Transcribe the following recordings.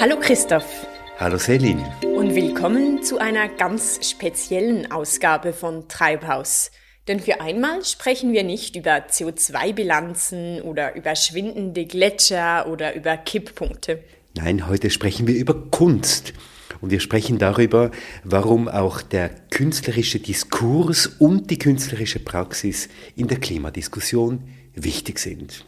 Hallo Christoph. Hallo Selin. Und willkommen zu einer ganz speziellen Ausgabe von Treibhaus. Denn für einmal sprechen wir nicht über CO2-Bilanzen oder über schwindende Gletscher oder über Kipppunkte. Nein, heute sprechen wir über Kunst. Und wir sprechen darüber, warum auch der künstlerische Diskurs und die künstlerische Praxis in der Klimadiskussion wichtig sind.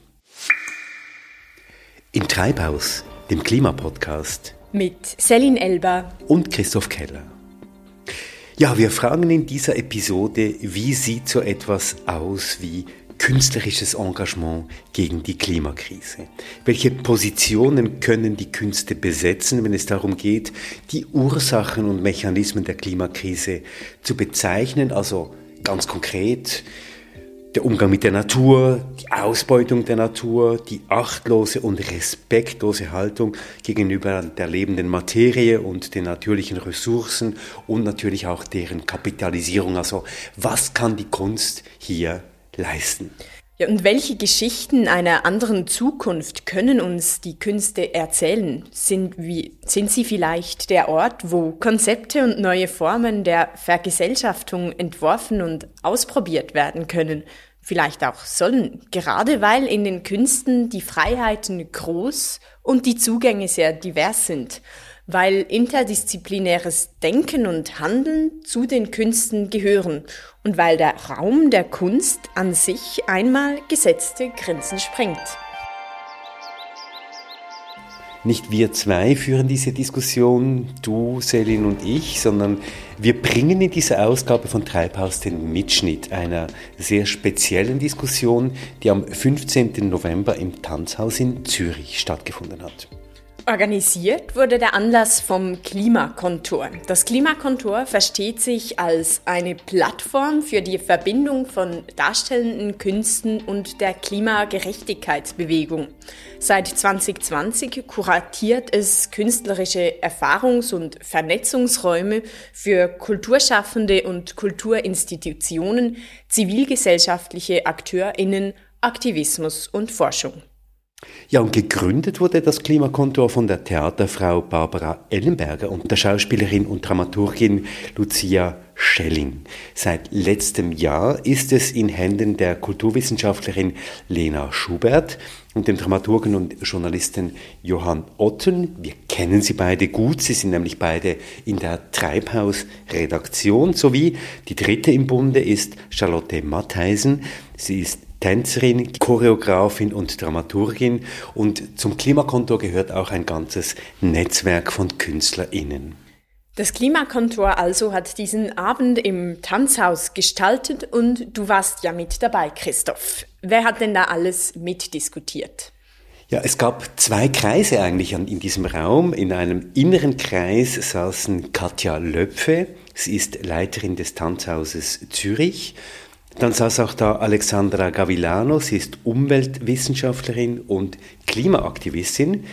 Im Treibhaus, dem Klimapodcast. Mit Selin Elber und Christoph Keller. Ja, wir fragen in dieser Episode, wie sieht so etwas aus wie künstlerisches Engagement gegen die Klimakrise? Welche Positionen können die Künste besetzen, wenn es darum geht, die Ursachen und Mechanismen der Klimakrise zu bezeichnen, also ganz konkret der Umgang mit der Natur, die Ausbeutung der Natur, die achtlose und respektlose Haltung gegenüber der lebenden Materie und den natürlichen Ressourcen und natürlich auch deren Kapitalisierung. Also was kann die Kunst hier leisten? Ja, und welche Geschichten einer anderen Zukunft können uns die Künste erzählen? Sind, wie, sind sie vielleicht der Ort, wo Konzepte und neue Formen der Vergesellschaftung entworfen und ausprobiert werden können? Vielleicht auch sollen, gerade weil in den Künsten die Freiheiten groß und die Zugänge sehr divers sind weil interdisziplinäres Denken und Handeln zu den Künsten gehören und weil der Raum der Kunst an sich einmal gesetzte Grenzen sprengt. Nicht wir zwei führen diese Diskussion, du, Selin und ich, sondern wir bringen in dieser Ausgabe von Treibhaus den Mitschnitt einer sehr speziellen Diskussion, die am 15. November im Tanzhaus in Zürich stattgefunden hat. Organisiert wurde der Anlass vom Klimakontor. Das Klimakontor versteht sich als eine Plattform für die Verbindung von darstellenden Künsten und der Klimagerechtigkeitsbewegung. Seit 2020 kuratiert es künstlerische Erfahrungs- und Vernetzungsräume für Kulturschaffende und Kulturinstitutionen, zivilgesellschaftliche Akteurinnen, Aktivismus und Forschung. Ja, und gegründet wurde das Klimakontor von der Theaterfrau Barbara Ellenberger und der Schauspielerin und Dramaturgin Lucia Schelling. Seit letztem Jahr ist es in Händen der Kulturwissenschaftlerin Lena Schubert und dem Dramaturgen und Journalisten Johann Otten. Wir kennen sie beide gut, sie sind nämlich beide in der Treibhaus-Redaktion, sowie die dritte im Bunde ist Charlotte Mattheisen. Sie ist Tänzerin, Choreografin und Dramaturgin und zum Klimakontor gehört auch ein ganzes Netzwerk von KünstlerInnen. Das Klimakontor also hat diesen Abend im Tanzhaus gestaltet und du warst ja mit dabei, Christoph. Wer hat denn da alles mitdiskutiert? Ja, es gab zwei Kreise eigentlich in diesem Raum. In einem inneren Kreis saßen Katja Löpfe, sie ist Leiterin des Tanzhauses Zürich, dann saß auch da Alexandra Gavilano, sie ist Umweltwissenschaftlerin und Klimaaktivistin.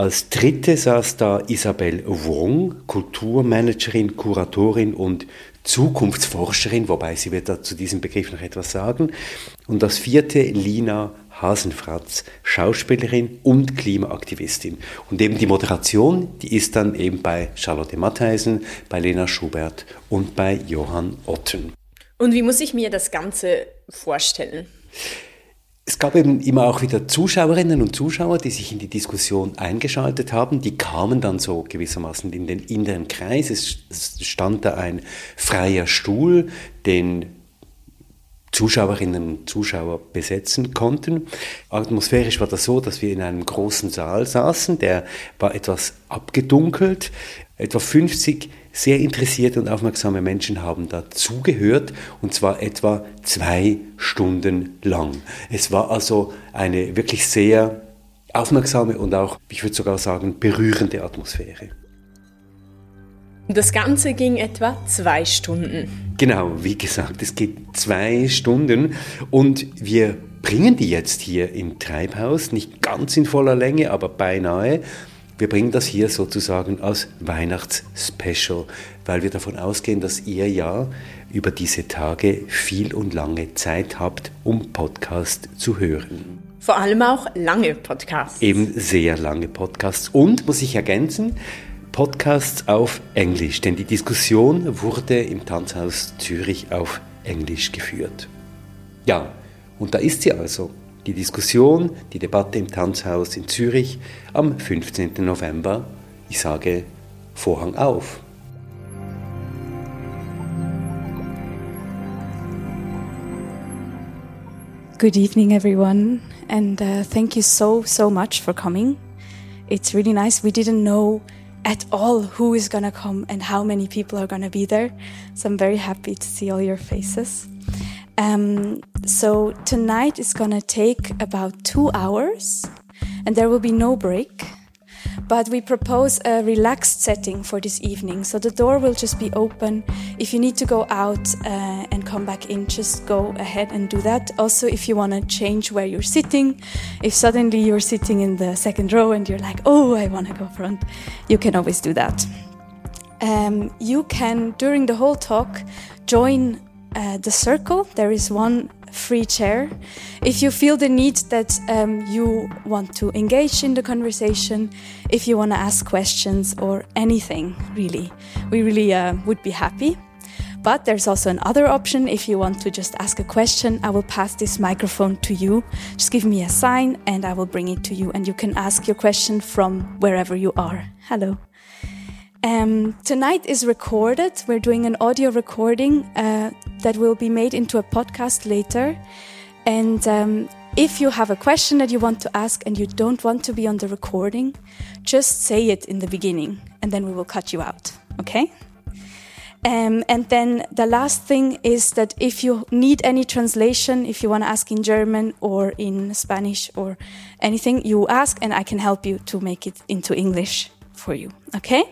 Als dritte saß da Isabel Wong, Kulturmanagerin, Kuratorin und Zukunftsforscherin, wobei sie wird da zu diesem Begriff noch etwas sagen. Und das vierte Lina Hasenfratz, Schauspielerin und Klimaaktivistin. Und eben die Moderation, die ist dann eben bei Charlotte Mattheisen, bei Lena Schubert und bei Johann Otten. Und wie muss ich mir das Ganze vorstellen? Es gab eben immer auch wieder Zuschauerinnen und Zuschauer, die sich in die Diskussion eingeschaltet haben. Die kamen dann so gewissermaßen in den inneren Kreis. Es stand da ein freier Stuhl, den Zuschauerinnen und Zuschauer besetzen konnten. Atmosphärisch war das so, dass wir in einem großen Saal saßen, der war etwas abgedunkelt. Etwa 50 sehr interessierte und aufmerksame Menschen haben dazugehört und zwar etwa zwei Stunden lang. Es war also eine wirklich sehr aufmerksame und auch, ich würde sogar sagen, berührende Atmosphäre. Das Ganze ging etwa zwei Stunden. Genau, wie gesagt, es geht zwei Stunden und wir bringen die jetzt hier im Treibhaus, nicht ganz in voller Länge, aber beinahe. Wir bringen das hier sozusagen als Weihnachtsspecial, weil wir davon ausgehen, dass ihr ja über diese Tage viel und lange Zeit habt, um Podcast zu hören. Vor allem auch lange Podcasts. Eben sehr lange Podcasts. Und, muss ich ergänzen, Podcasts auf Englisch, denn die Diskussion wurde im Tanzhaus Zürich auf Englisch geführt. Ja, und da ist sie also, die Diskussion, die Debatte im Tanzhaus in Zürich am 15. November. Ich sage Vorhang auf. Good evening, everyone, and uh, thank you so, so much for coming. It's really nice. We didn't know at all who is going to come and how many people are going to be there. So I'm very happy to see all your faces. Um, so tonight is to take about two hours and there will be no break. But we propose a relaxed setting for this evening. So the door will just be open. If you need to go out uh, and come back in, just go ahead and do that. Also, if you want to change where you're sitting, if suddenly you're sitting in the second row and you're like, oh, I want to go front, you can always do that. Um, you can, during the whole talk, join uh, the circle. There is one free chair. If you feel the need that um, you want to engage in the conversation, if you want to ask questions or anything, really, we really uh, would be happy. But there's also another option. If you want to just ask a question, I will pass this microphone to you. Just give me a sign and I will bring it to you, and you can ask your question from wherever you are. Hello. Um, tonight is recorded. We're doing an audio recording uh, that will be made into a podcast later. And um, if you have a question that you want to ask and you don't want to be on the recording, just say it in the beginning and then we will cut you out. Okay? Um, and then the last thing is that if you need any translation, if you want to ask in German or in Spanish or anything, you ask and I can help you to make it into English for you. Okay?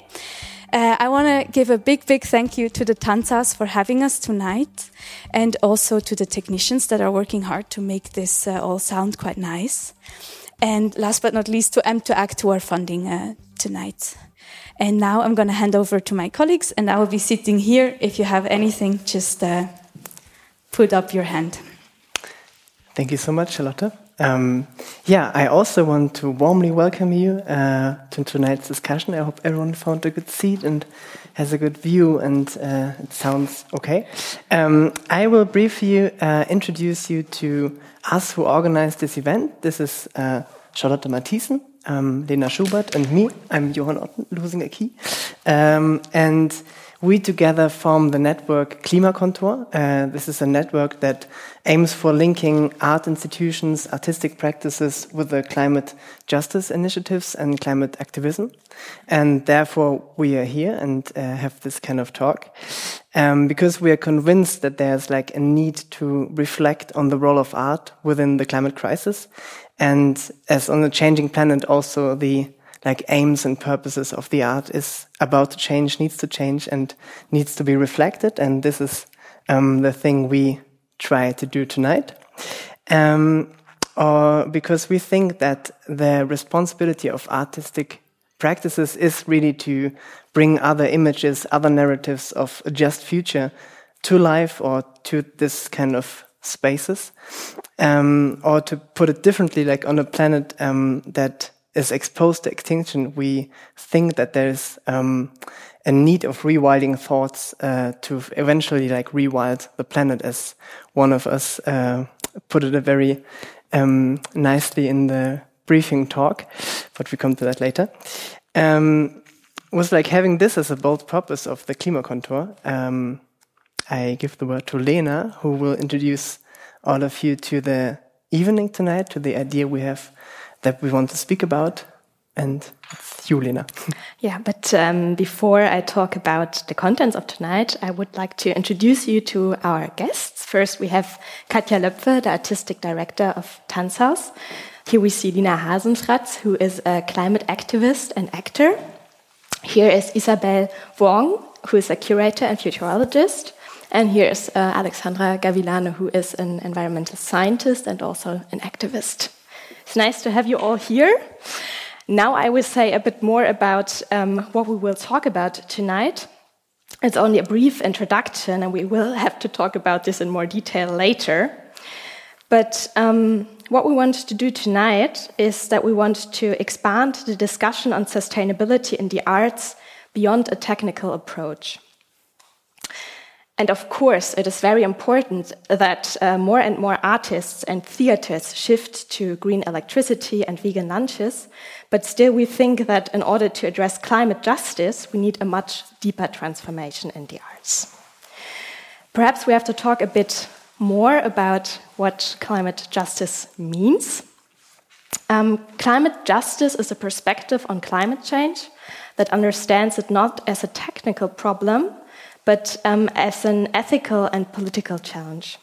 Uh, I want to give a big, big thank you to the Tanzhaus for having us tonight and also to the technicians that are working hard to make this uh, all sound quite nice. And last but not least, to M2Act who are funding uh, tonight. And now I'm going to hand over to my colleagues and I will be sitting here. If you have anything, just uh, put up your hand. Thank you so much, Charlotte. Um, yeah, I also want to warmly welcome you uh, to tonight's discussion. I hope everyone found a good seat and has a good view and uh, it sounds okay. Um, I will briefly uh, introduce you to us who organized this event. This is uh, Charlotte Mattheisen, um, Lena Schubert, and me. I'm Johann Otten, losing a key. Um, and we together form the network Klimakontor. Uh, this is a network that aims for linking art institutions, artistic practices with the climate justice initiatives and climate activism. And therefore, we are here and uh, have this kind of talk um, because we are convinced that there's like a need to reflect on the role of art within the climate crisis. And as on a changing planet, also the like aims and purposes of the art is about to change, needs to change, and needs to be reflected. And this is um, the thing we try to do tonight. Um, or because we think that the responsibility of artistic practices is really to bring other images, other narratives of a just future to life or to this kind of spaces. Um, or to put it differently, like on a planet um, that is exposed to extinction, we think that there's um, a need of rewilding thoughts uh, to eventually like rewild the planet, as one of us uh, put it very um, nicely in the briefing talk, but we come to that later. Um, was like having this as a bold purpose of the Klimakontor. Um, I give the word to Lena, who will introduce all of you to the evening tonight, to the idea we have that we want to speak about. And it's you, Lena. yeah, but um, before I talk about the contents of tonight, I would like to introduce you to our guests. First, we have Catja Loepfe, the artistic director of Tanzhaus. Here we see Lina Hasenfratz, who is a climate activist and actor. Here is Isabelle Vuong, who is a curator and futurologist. And here is uh, Alexandra Gavilano, who is an environmental scientist and also an activist. It's nice to have you all here. Now I will say a bit more about um, what we will talk about tonight. It's only a brief introduction, and we will have to talk about this in more detail later. But um, what we want to do tonight is that we want to expand the discussion on sustainability in the arts beyond a technical approach. And of course, it is very important that uh, more and more artists and theaters shift to green electricity and vegan lunches. But still, we think that in order to address climate justice, we need a much deeper transformation in the arts. Perhaps we have to talk a bit more about what climate justice means. Um, climate justice is a perspective on climate change that understands it not as a technical problem but um, as an ethical and political challenge.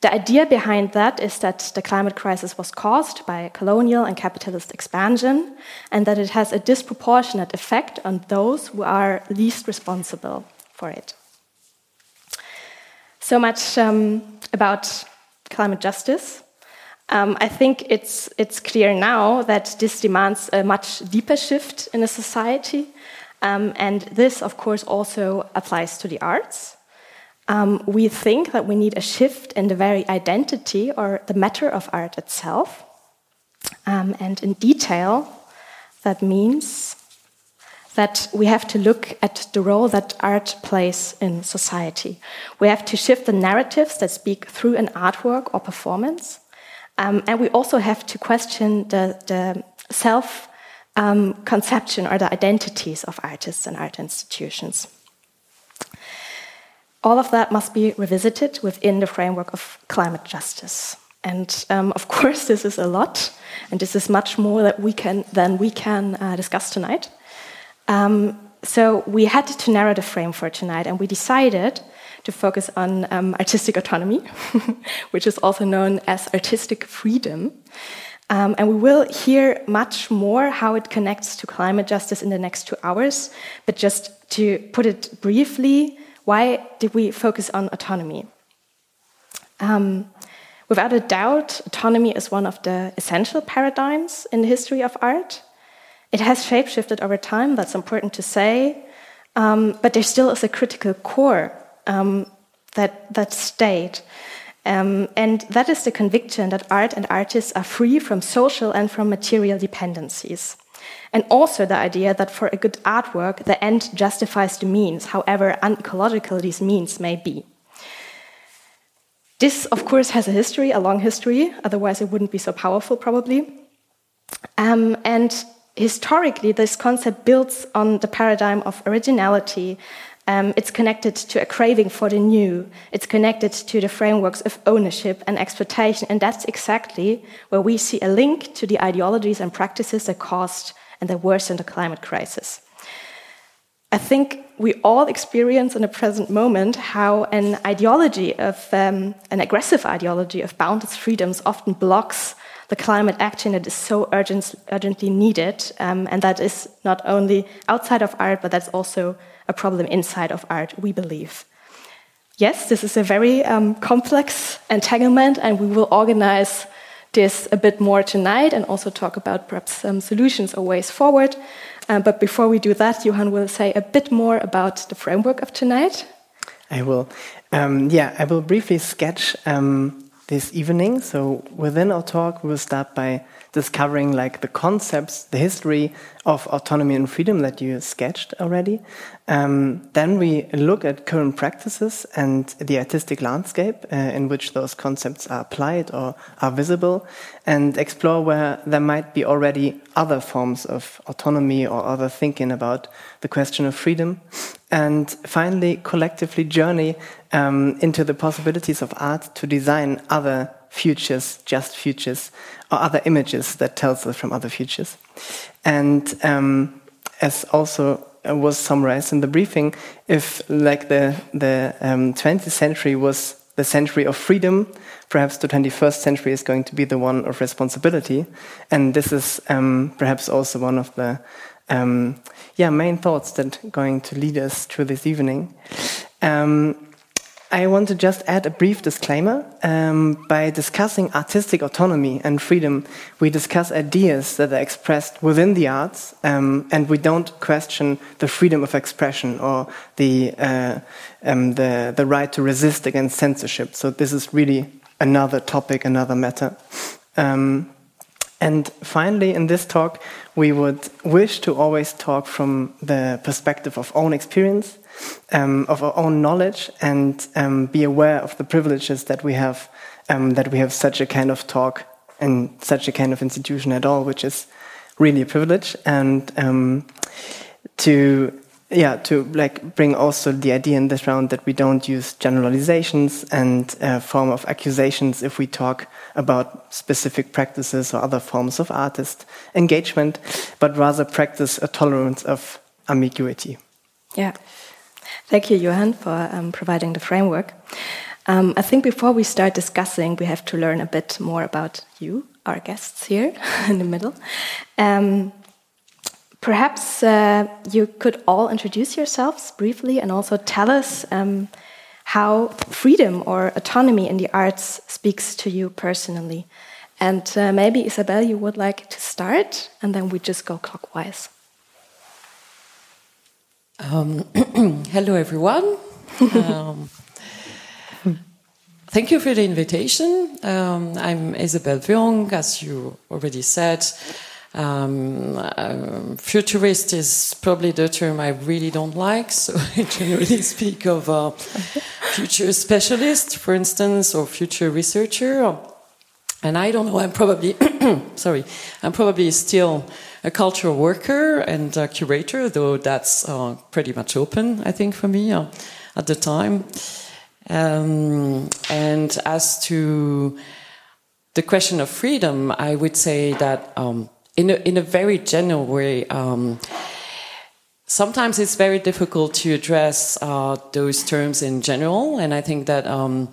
The idea behind that is that the climate crisis was caused by colonial and capitalist expansion, and that it has a disproportionate effect on those who are least responsible for it. So much um, about climate justice. Um, I think it's, it's clear now that this demands a much deeper shift in a society um, and this, of course, also applies to the arts. Um, we think that we need a shift in the very identity or the matter of art itself. Um, and in detail, that means that we have to look at the role that art plays in society. We have to shift the narratives that speak through an artwork or performance. Um, and we also have to question the, the self um, conception or the identities of artists and art institutions. All of that must be revisited within the framework of climate justice. And um, of course, this is a lot, and this is much more that we can, than we can uh, discuss tonight. Um, so we had to narrow the frame for tonight, and we decided to focus on um, artistic autonomy, which is also known as artistic freedom. Um, and we will hear much more how it connects to climate justice in the next two hours. But just to put it briefly, why did we focus on autonomy? Um, without a doubt, autonomy is one of the essential paradigms in the history of art. It has shapeshifted over time, that's important to say, um, but there still is a critical core um, that, that stayed. Um, and that is the conviction that art and artists are free from social and from material dependencies. And also the idea that for a good artwork, the end justifies the means, however unecological these means may be. This, of course, has a history, a long history, otherwise, it wouldn't be so powerful, probably. Um, and historically, this concept builds on the paradigm of originality, um, it's connected to a craving for the new. It's connected to the frameworks of ownership and exploitation. And that's exactly where we see a link to the ideologies and practices that caused and that worsened the climate crisis. I think we all experience in the present moment how an ideology of um, an aggressive ideology of boundless freedoms often blocks the climate action that is so urgent, urgently needed, um, and that is not only outside of art, but that's also a problem inside of art, we believe. Yes, this is a very um, complex entanglement, and we will organize this a bit more tonight and also talk about perhaps some solutions or ways forward. Um, but before we do that, Johann will say a bit more about the framework of tonight. I will. Um, yeah, I will briefly sketch um, this evening. So within our talk, we will start by discovering like the concepts, the history of autonomy and freedom that you sketched already. Um, then we look at current practices and the artistic landscape uh, in which those concepts are applied or are visible, and explore where there might be already other forms of autonomy or other thinking about the question of freedom. And finally, collectively journey um, into the possibilities of art to design other futures, just futures, or other images that tells us from other futures. And um, as also was summarized in the briefing, if like the the um, 20th century was the century of freedom, perhaps the 21st century is going to be the one of responsibility, and this is um, perhaps also one of the um, yeah main thoughts that going to lead us through this evening. Um, I want to just add a brief disclaimer. Um, by discussing artistic autonomy and freedom, we discuss ideas that are expressed within the arts, um, and we don't question the freedom of expression or the, uh, um, the, the right to resist against censorship. So this is really another topic, another matter. Um, and finally, in this talk, we would wish to always talk from the perspective of own experience, um, of our own knowledge, and um, be aware of the privileges that we have, um, that we have such a kind of talk and such a kind of institution at all, which is really a privilege. And um, to yeah, to like bring also the idea in this round that we don't use generalizations and uh, form of accusations if we talk about specific practices or other forms of artist engagement, but rather practice a tolerance of ambiguity. Yeah. Thank you, Johann, for um, providing the framework. Um, I think before we start discussing, we have to learn a bit more about you, our guests here in the middle. Um, Perhaps uh, you could all introduce yourselves briefly and also tell us um, how freedom or autonomy in the arts speaks to you personally. And uh, maybe, Isabelle, you would like to start, and then we just go clockwise. Um, hello, everyone. um, thank you for the invitation. Um, I'm Isabelle Vuong, as you already said. Um, uh, futurist is probably the term I really don't like, so I generally speak of a future specialist, for instance, or future researcher. And I don't know, I'm probably, sorry, I'm probably still a cultural worker and a curator, though that's uh, pretty much open, I think, for me uh, at the time. Um, and as to the question of freedom, I would say that um, in a, in a very general way, um, sometimes it's very difficult to address uh, those terms in general, and I think that um,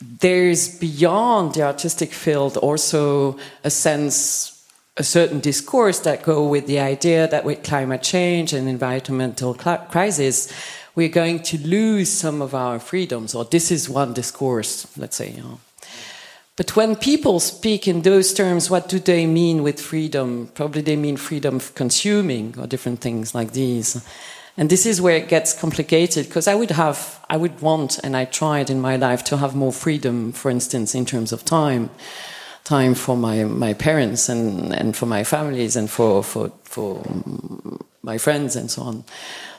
there's beyond the artistic field also a sense, a certain discourse that go with the idea that with climate change and environmental crisis, we're going to lose some of our freedoms, or this is one discourse, let's say. You know. But when people speak in those terms, what do they mean with freedom? Probably they mean freedom of consuming or different things like these. And this is where it gets complicated because I would have, I would want, and I tried in my life to have more freedom, for instance, in terms of time, time for my, my parents and, and for my families and for, for, for my friends and so on.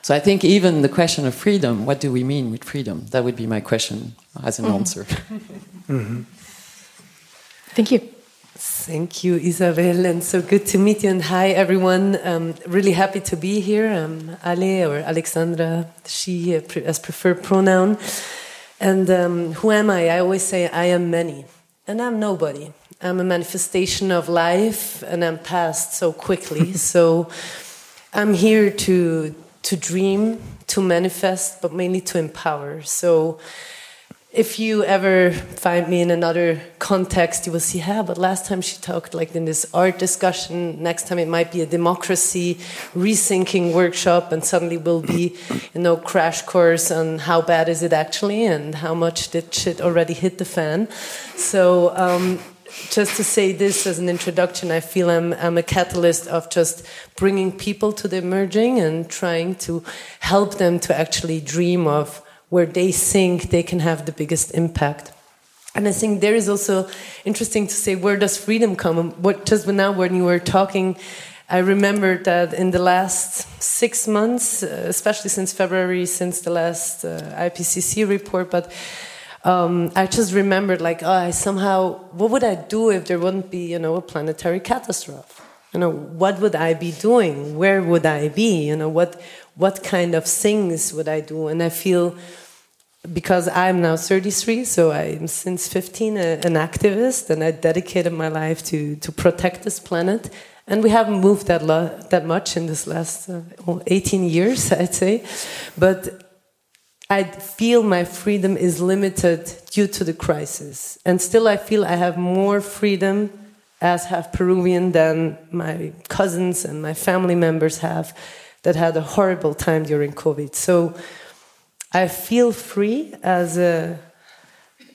So I think even the question of freedom, what do we mean with freedom? That would be my question as an mm -hmm. answer. mm -hmm. Thank you. Thank you, Isabelle, and so good to meet you. And hi, everyone. Um, really happy to be here. I'm Ale or Alexandra, she as preferred pronoun. And um, who am I? I always say I am many, and I'm nobody. I'm a manifestation of life, and I'm past so quickly. so I'm here to to dream, to manifest, but mainly to empower. So if you ever find me in another context, you will see, yeah, but last time she talked like in this art discussion, next time it might be a democracy rethinking workshop, and suddenly we'll be, you know, crash course on how bad is it actually and how much did shit already hit the fan. So, um, just to say this as an introduction, I feel I'm, I'm a catalyst of just bringing people to the emerging and trying to help them to actually dream of where they think they can have the biggest impact. And I think there is also interesting to say where does freedom come? What just now when you were talking, I remember that in the last six months, uh, especially since February, since the last uh, IPCC report, but um, I just remembered like, oh, I somehow, what would I do if there wouldn't be, you know, a planetary catastrophe? You know, what would I be doing? Where would I be? You know, what what kind of things would I do? And I feel because I'm now 33, so I'm since 15 a, an activist, and I dedicated my life to to protect this planet. And we haven't moved that that much in this last uh, 18 years, I'd say, but. I feel my freedom is limited due to the crisis. And still, I feel I have more freedom as half Peruvian than my cousins and my family members have that had a horrible time during COVID. So I feel free as a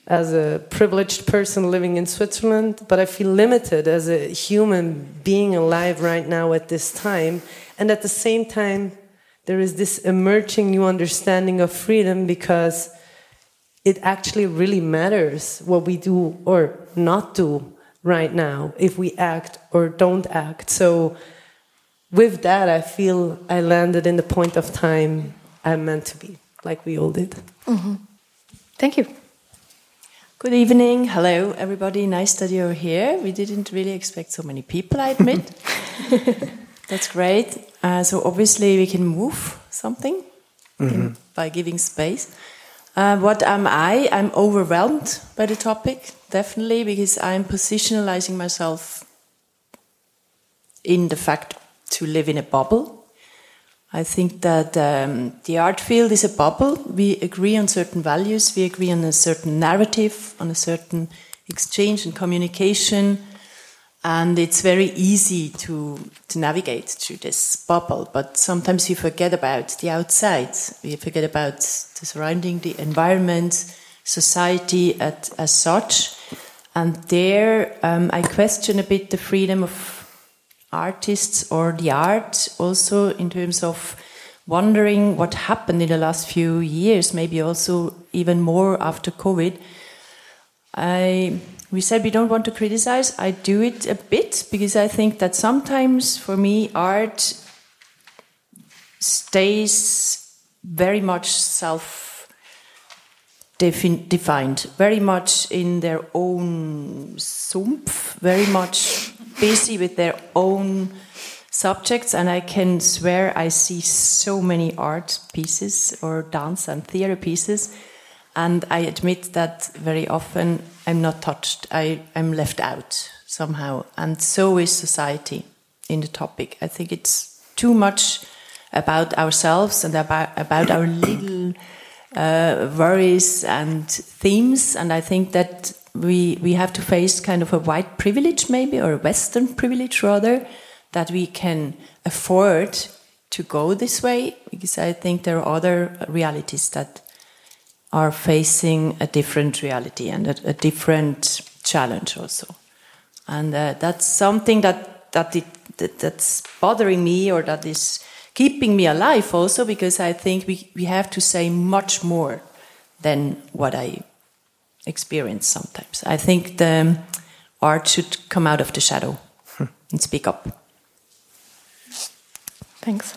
as a privileged person living in Switzerland, but I feel limited as a human being alive right now at this time. And at the same time, there is this emerging new understanding of freedom because it actually really matters what we do or not do right now, if we act or don't act. So, with that, I feel I landed in the point of time I'm meant to be, like we all did. Mm -hmm. Thank you. Good evening. Hello, everybody. Nice that you're here. We didn't really expect so many people, I admit. That's great. Uh, so, obviously, we can move something mm -hmm. in, by giving space. Uh, what am I? I'm overwhelmed by the topic, definitely, because I'm positionalizing myself in the fact to live in a bubble. I think that um, the art field is a bubble. We agree on certain values, we agree on a certain narrative, on a certain exchange and communication. And it's very easy to, to navigate through this bubble. But sometimes you forget about the outside. You forget about the surrounding the environment society at, as such. And there um, i question a bit the freedom of artists or the art also in terms of wondering what happened in the last few years maybe also even more after covid i we said we don't want to criticize. I do it a bit because I think that sometimes for me art stays very much self defined, very much in their own sumpf, very much busy with their own subjects. And I can swear I see so many art pieces or dance and theater pieces and I admit that very often I'm not touched. I, I'm left out somehow. And so is society in the topic. I think it's too much about ourselves and about, about our little uh, worries and themes. And I think that we, we have to face kind of a white privilege, maybe, or a Western privilege rather, that we can afford to go this way, because I think there are other realities that are facing a different reality and a, a different challenge also. And uh, that's something that, that, it, that, that's bothering me or that is keeping me alive also because I think we, we have to say much more than what I experience sometimes. I think the art should come out of the shadow and speak up. Thanks.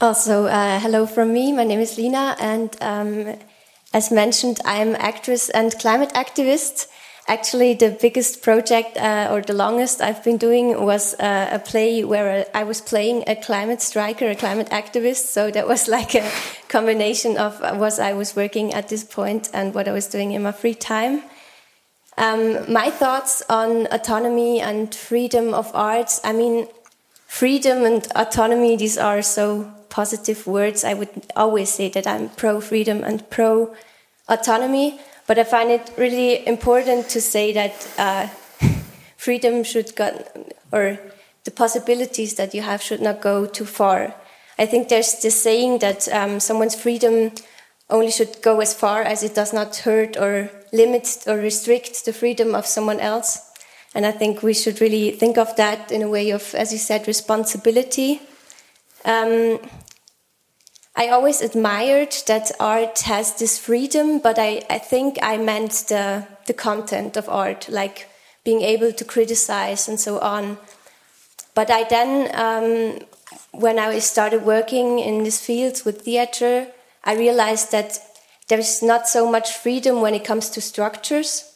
Also, uh, hello from me. My name is Lina, and um, as mentioned, I'm actress and climate activist. Actually, the biggest project uh, or the longest I've been doing was uh, a play where I was playing a climate striker, a climate activist. So that was like a combination of what I was working at this point and what I was doing in my free time. Um, my thoughts on autonomy and freedom of arts. I mean, freedom and autonomy, these are so positive words. I would always say that I'm pro freedom and pro autonomy, but I find it really important to say that uh, freedom should go, or the possibilities that you have should not go too far. I think there's this saying that um, someone's freedom only should go as far as it does not hurt or limit or restrict the freedom of someone else. And I think we should really think of that in a way of, as you said, responsibility. Um, I always admired that art has this freedom, but I, I think I meant the, the content of art, like being able to criticize and so on. But I then, um, when I started working in these fields with theater, I realized that there's not so much freedom when it comes to structures.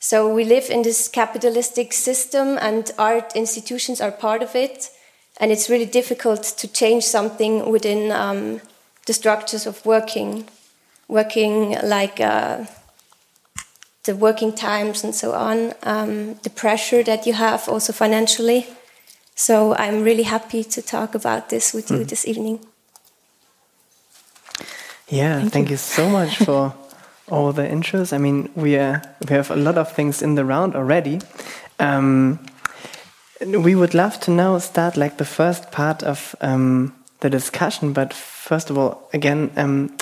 So we live in this capitalistic system, and art institutions are part of it. And it's really difficult to change something within um, the structures of working, working like uh, the working times and so on, um, the pressure that you have also financially. So I'm really happy to talk about this with you mm. this evening. Yeah, thank, thank you. you. so much for all the intros. I mean, we uh, we have a lot of things in the round already. Um, we would love to now start like the first part of um, the discussion, but first of all, again, um,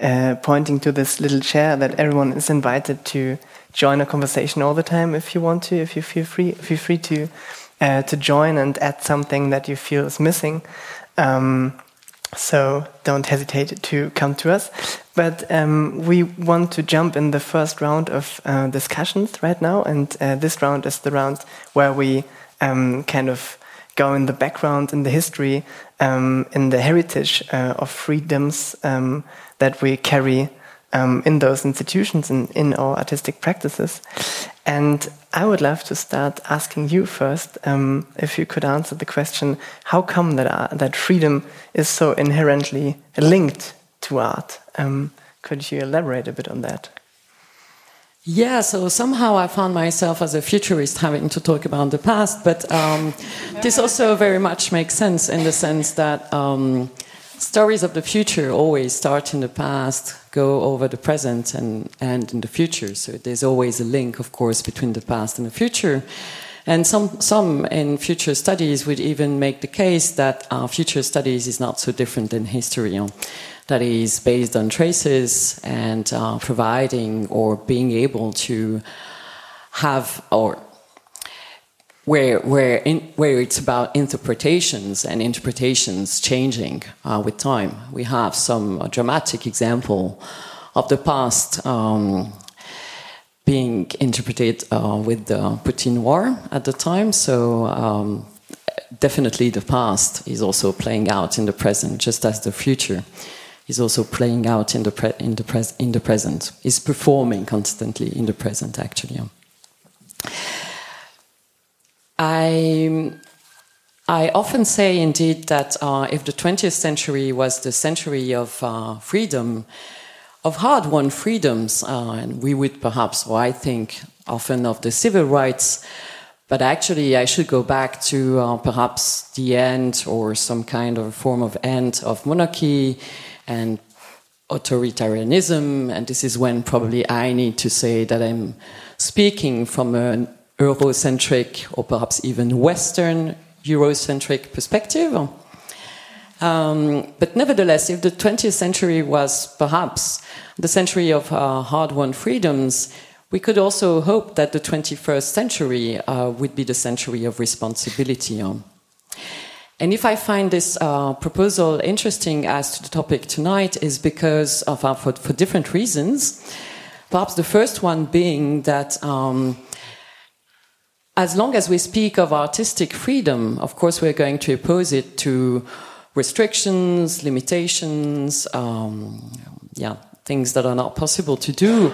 uh, pointing to this little chair that everyone is invited to join a conversation all the time if you want to, if you feel free, feel free to uh, to join and add something that you feel is missing. Um, so don't hesitate to come to us. But um, we want to jump in the first round of uh, discussions right now, and uh, this round is the round where we um, kind of go in the background, in the history, um, in the heritage uh, of freedoms um, that we carry um, in those institutions and in our artistic practices. And I would love to start asking you first, um, if you could answer the question: How come that uh, that freedom is so inherently linked to art? Um, could you elaborate a bit on that? Yeah, so somehow I found myself as a futurist having to talk about the past, but um, this also very much makes sense in the sense that um, stories of the future always start in the past, go over the present, and end in the future. So there's always a link, of course, between the past and the future. And some, some in future studies would even make the case that uh, future studies is not so different than history. You know? That is based on traces and uh, providing or being able to have or where where in, where it's about interpretations and interpretations changing uh, with time. We have some uh, dramatic example of the past um, being interpreted uh, with the Putin war at the time. So. Um, definitely, the past is also playing out in the present, just as the future is also playing out in the, in the, in the present, is performing constantly in the present, actually. I, I often say, indeed, that uh, if the 20th century was the century of uh, freedom, of hard won freedoms, uh, and we would perhaps, or I think often of the civil rights, but actually, I should go back to uh, perhaps the end or some kind of form of end of monarchy and authoritarianism. And this is when probably I need to say that I'm speaking from an Eurocentric or perhaps even Western Eurocentric perspective. Um, but nevertheless, if the 20th century was perhaps the century of uh, hard won freedoms, we could also hope that the 21st century uh, would be the century of responsibility. And if I find this uh, proposal interesting as to the topic tonight, is because of uh, for, for, different reasons. Perhaps the first one being that um, as long as we speak of artistic freedom, of course, we're going to oppose it to restrictions, limitations, um, yeah, things that are not possible to do.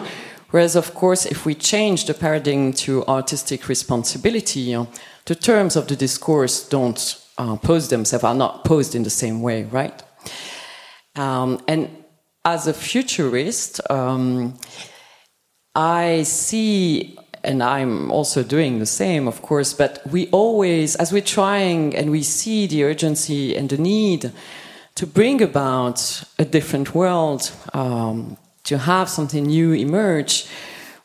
Whereas, of course, if we change the paradigm to artistic responsibility, the terms of the discourse don't uh, pose themselves are not posed in the same way, right? Um, and as a futurist, um, I see, and I'm also doing the same, of course, but we always, as we're trying and we see the urgency and the need to bring about a different world, um, to have something new emerge,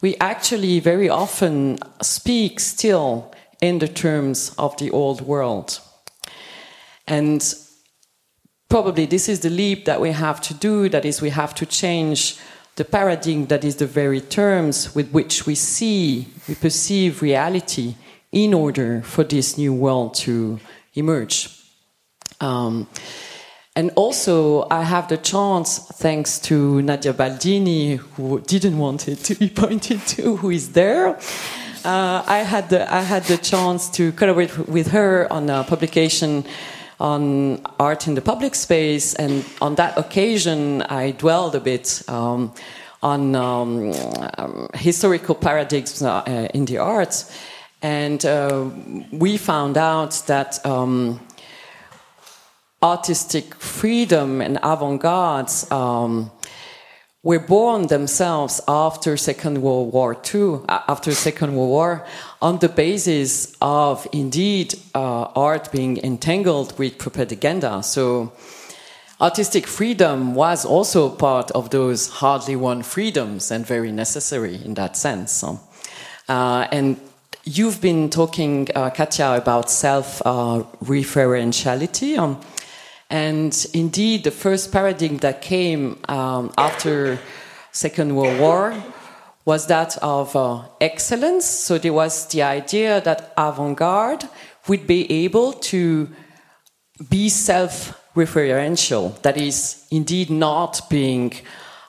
we actually very often speak still in the terms of the old world. And probably this is the leap that we have to do that is, we have to change the paradigm that is the very terms with which we see, we perceive reality in order for this new world to emerge. Um, and also, I have the chance, thanks to Nadia Baldini, who didn't want it to be pointed to, who is there. Uh, I had the I had the chance to collaborate with her on a publication on art in the public space, and on that occasion, I dwelled a bit um, on um, um, historical paradigms uh, in the arts, and uh, we found out that um, artistic freedom and avant-garde um, were born themselves after Second World War II, after Second World War, on the basis of indeed uh, art being entangled with propaganda. So, artistic freedom was also part of those hardly won freedoms and very necessary in that sense. Uh, and you've been talking, uh, Catja, about self uh, referentiality. Um, and indeed, the first paradigm that came um, after Second World War was that of uh, excellence. So there was the idea that avant-garde would be able to be self-referential. That is, indeed, not being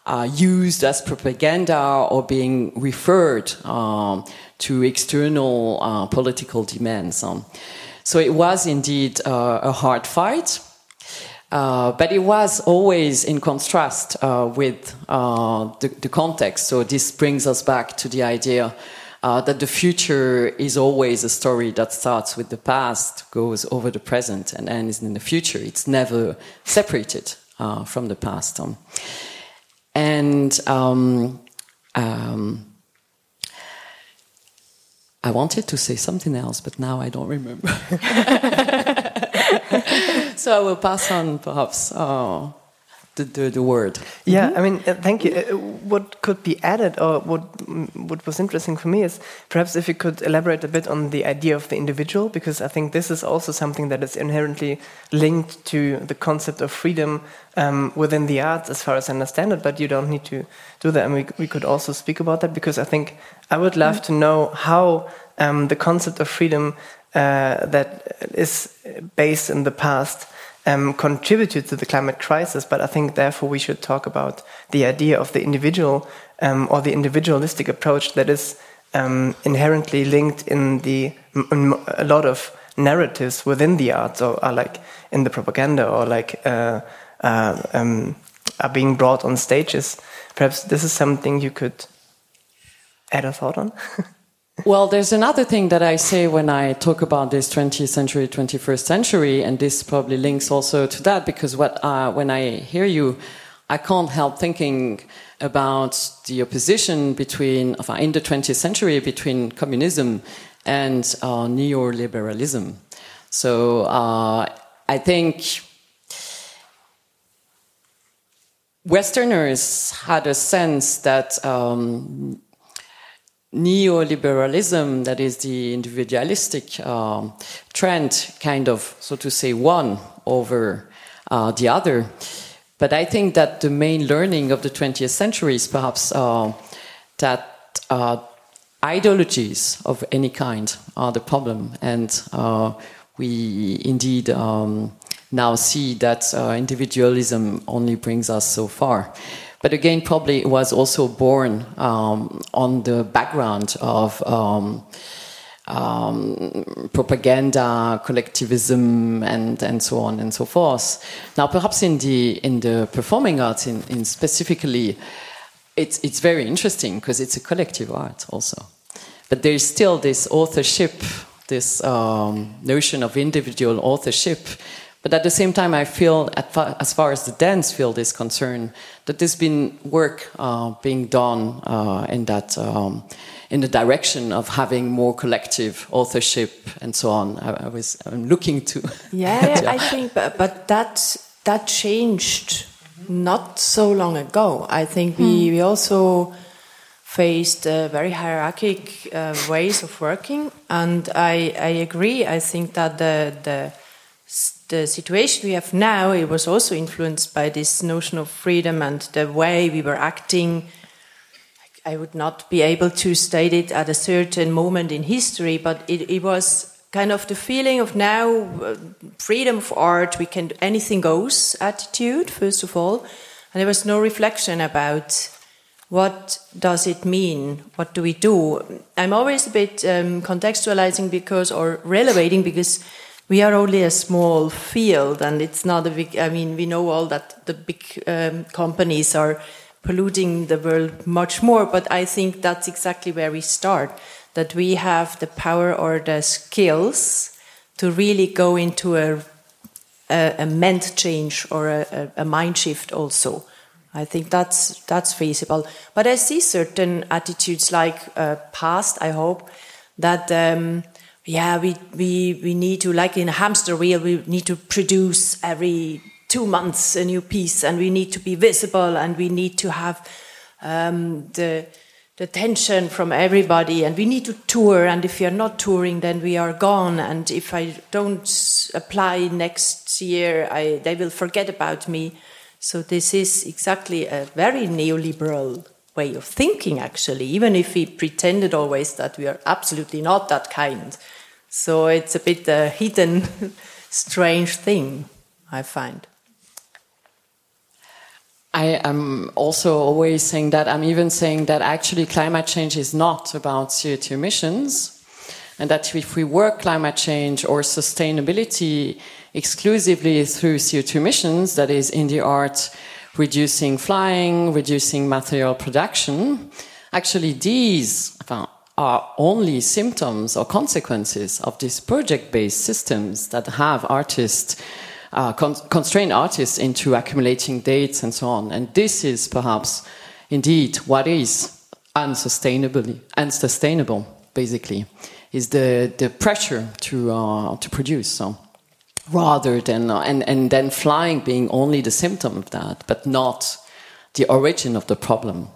uh, used as propaganda or being referred um, to external uh, political demands. Um, so it was indeed uh, a hard fight. Uh, but it was always in contrast uh, with uh, the, the, context. So this brings us back to the idea uh, that the future is always a story that starts with the past, goes over the present, and ends in the future. It's never separated uh, from the past. Um, and um, um, I wanted to say something else, but now I don't remember. so I will pass on perhaps uh, the, the, the, word. Yeah, mm -hmm. I mean, uh, thank you. Uh, what could be added, or what what was interesting for me is perhaps if you could elaborate a bit on the idea of the individual, because I think this is also something that is inherently linked to the concept of freedom um, within the arts, as far as I understand it. But you don't need to do that, and we we could also speak about that because I think I would love mm -hmm. to know how um, the concept of freedom uh, that is based in the past um, contributed to the climate crisis, but I think therefore we should talk about the idea of the individual um, or the individualistic approach that is um, inherently linked in the in a lot of narratives within the arts or are like in the propaganda or like uh, uh, um, are being brought on stages. Perhaps this is something you could add a thought on. Well, there's another thing that I say when I talk about this 20th century, 21st century, and this probably links also to that because what uh, when I hear you, I can't help thinking about the opposition between in the 20th century between communism and uh, neoliberalism. So uh, I think Westerners had a sense that. Um, neoliberalism, that is the individualistic uh, trend, kind of, so to say, won over uh, the other. But I think that the main learning of the 20th century is perhaps uh, that uh, ideologies of any kind are the problem. And uh, we indeed um, now see that uh, individualism only brings us so far. But again, probably it was also born um, on the background of um, um, propaganda, collectivism, and, and so on and so forth. Now, perhaps in the in the performing arts, in, in specifically, it's it's very interesting because it's a collective art also. But there is still this authorship, this um, notion of individual authorship but at the same time, I feel, as far as the dance field is concerned, that there's been work uh, being done uh, in that, um, in the direction of having more collective authorship and so on. I, I was I'm looking to. Yeah, I think, but, but that that changed not so long ago. I think we, hmm. we also faced uh, very hierarchic uh, ways of working, and I, I agree. I think that the the the situation we have now, it was also influenced by this notion of freedom and the way we were acting. I would not be able to state it at a certain moment in history, but it, it was kind of the feeling of now uh, freedom of art, we can anything goes attitude, first of all. And there was no reflection about what does it mean? What do we do? I'm always a bit um, contextualizing because, or relevating because we are only a small field and it's not a big i mean we know all that the big um, companies are polluting the world much more but i think that's exactly where we start that we have the power or the skills to really go into a a, a change or a, a, mind shift also I think that's that's feasible, but I see certain attitudes like uh, past. I hope that um, yeah, we, we, we need to, like in a hamster wheel, we need to produce every two months a new piece and we need to be visible and we need to have um, the, the attention from everybody and we need to tour and if you're not touring then we are gone and if I don't apply next year I, they will forget about me. So this is exactly a very neoliberal way of thinking actually, even if we pretended always that we are absolutely not that kind. So it's a bit a hidden, strange thing, I find. I am also always saying that. I'm even saying that actually climate change is not about CO2 emissions, and that if we work climate change or sustainability exclusively through CO2 emissions, that is in the art reducing flying, reducing material production, actually these are only symptoms or consequences of these project-based systems that have artists uh, con constrain artists into accumulating dates and so on. And this is perhaps indeed what is unsustainably unsustainable, basically, is the, the pressure to uh, to produce. So rather than uh, and and then flying being only the symptom of that, but not the origin of the problem.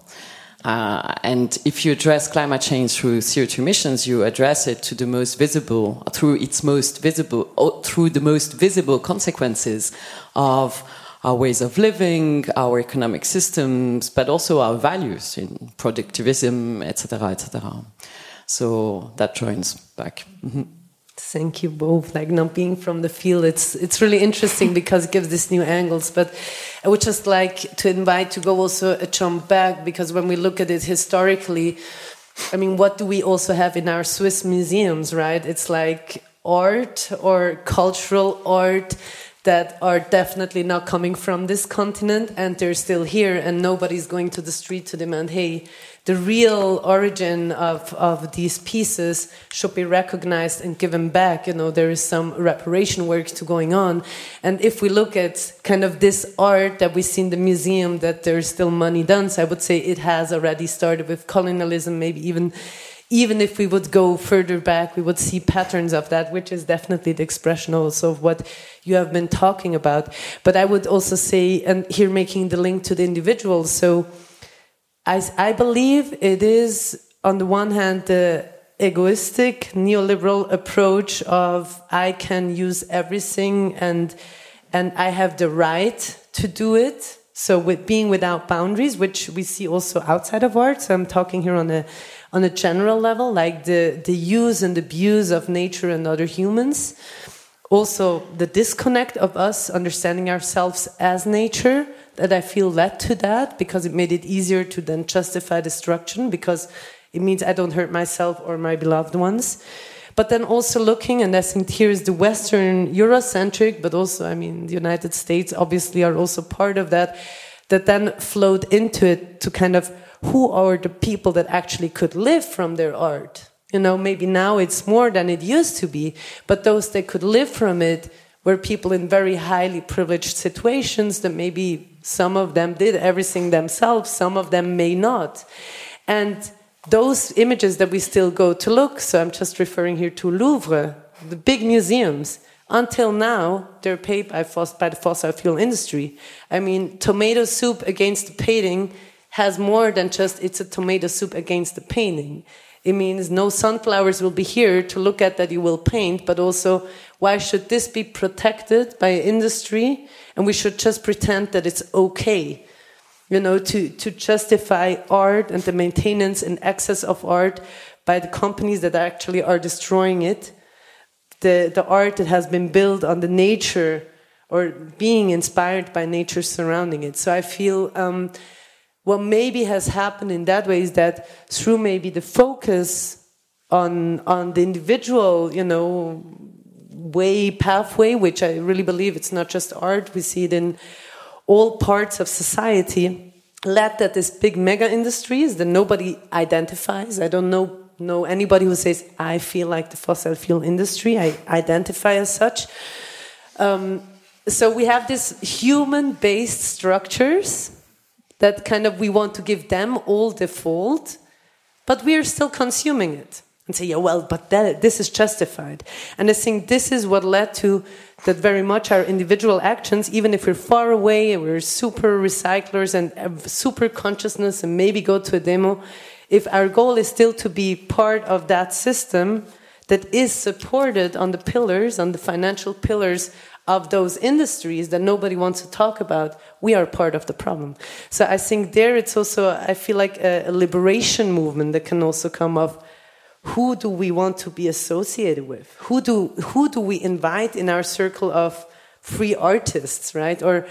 Uh, and if you address climate change through CO2 emissions, you address it to the most visible, through its most visible, through the most visible consequences of our ways of living, our economic systems, but also our values in productivism, etc., etc. So that joins back. Mm -hmm. Thank you both. Like not being from the field, it's it's really interesting because it gives these new angles. But I would just like to invite to go also a jump back because when we look at it historically, I mean, what do we also have in our Swiss museums, right? It's like art or cultural art that are definitely not coming from this continent and they're still here and nobody's going to the street to demand hey the real origin of, of these pieces should be recognized and given back you know there is some reparation work to going on and if we look at kind of this art that we see in the museum that there's still money done so i would say it has already started with colonialism maybe even even if we would go further back, we would see patterns of that, which is definitely the expression also of what you have been talking about. But I would also say, and here making the link to the individual. So I, I believe it is, on the one hand, the egoistic neoliberal approach of I can use everything and and I have the right to do it. So with being without boundaries, which we see also outside of art. So I'm talking here on a on a general level, like the, the use and abuse of nature and other humans. Also, the disconnect of us understanding ourselves as nature, that I feel led to that because it made it easier to then justify destruction because it means I don't hurt myself or my beloved ones. But then also looking, and I think here is the Western Eurocentric, but also, I mean, the United States obviously are also part of that, that then flowed into it to kind of who are the people that actually could live from their art? You know, maybe now it's more than it used to be, but those that could live from it were people in very highly privileged situations that maybe some of them did everything themselves, some of them may not. And those images that we still go to look, so I'm just referring here to Louvre, the big museums, until now, they're paid by, the fossil fuel industry. I mean, tomato soup against the painting has more than just it's a tomato soup against the painting. It means no sunflowers will be here to look at that you will paint, but also why should this be protected by industry and we should just pretend that it's okay? You know, to, to justify art and the maintenance and access of art by the companies that actually are destroying it. The, the art that has been built on the nature or being inspired by nature surrounding it. So I feel um, what maybe has happened in that way is that through maybe the focus on on the individual, you know, way pathway, which I really believe it's not just art, we see it in all parts of society, led that this big mega industries that nobody identifies. I don't know know anybody who says I feel like the fossil fuel industry. I identify as such. Um, so we have these human-based structures that kind of we want to give them all the fault, but we are still consuming it and say, yeah, well, but that, this is justified. And I think this is what led to that very much our individual actions, even if we're far away and we're super recyclers and super consciousness and maybe go to a demo, if our goal is still to be part of that system that is supported on the pillars, on the financial pillars of those industries that nobody wants to talk about, we are part of the problem. So I think there it's also, I feel like a, a liberation movement that can also come of who do we want to be associated with? Who do, who do we invite in our circle of free artists, right? Or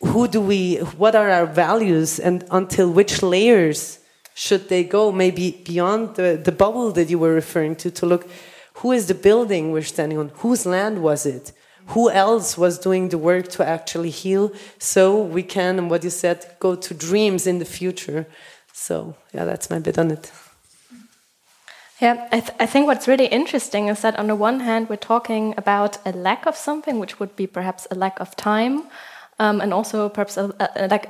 who do we, what are our values, and until which layers should they go? Maybe beyond the, the bubble that you were referring to, to look who is the building we're standing on? Whose land was it? Who else was doing the work to actually heal? So we can, what you said, go to dreams in the future. So, yeah, that's my bit on it. Yeah, I, th I, think what's really interesting is that on the one hand, we're talking about a lack of something, which would be perhaps a lack of time, um, and also perhaps a, a, like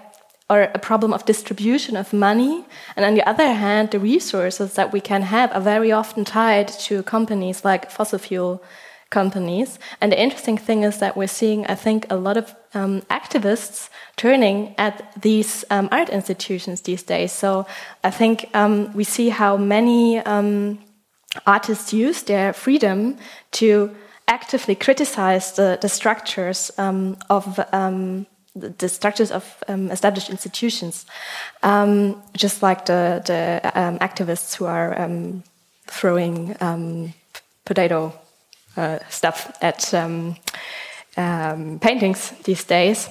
or a problem of distribution of money. And on the other hand, the resources that we can have are very often tied to companies like fossil fuel companies. And the interesting thing is that we're seeing, I think, a lot of um, activists turning at these um, art institutions these days. So I think um, we see how many um, artists use their freedom to actively criticize the, the structures um, of um, the structures of um, established institutions, um, just like the, the um, activists who are throwing potato stuff at um, paintings these days.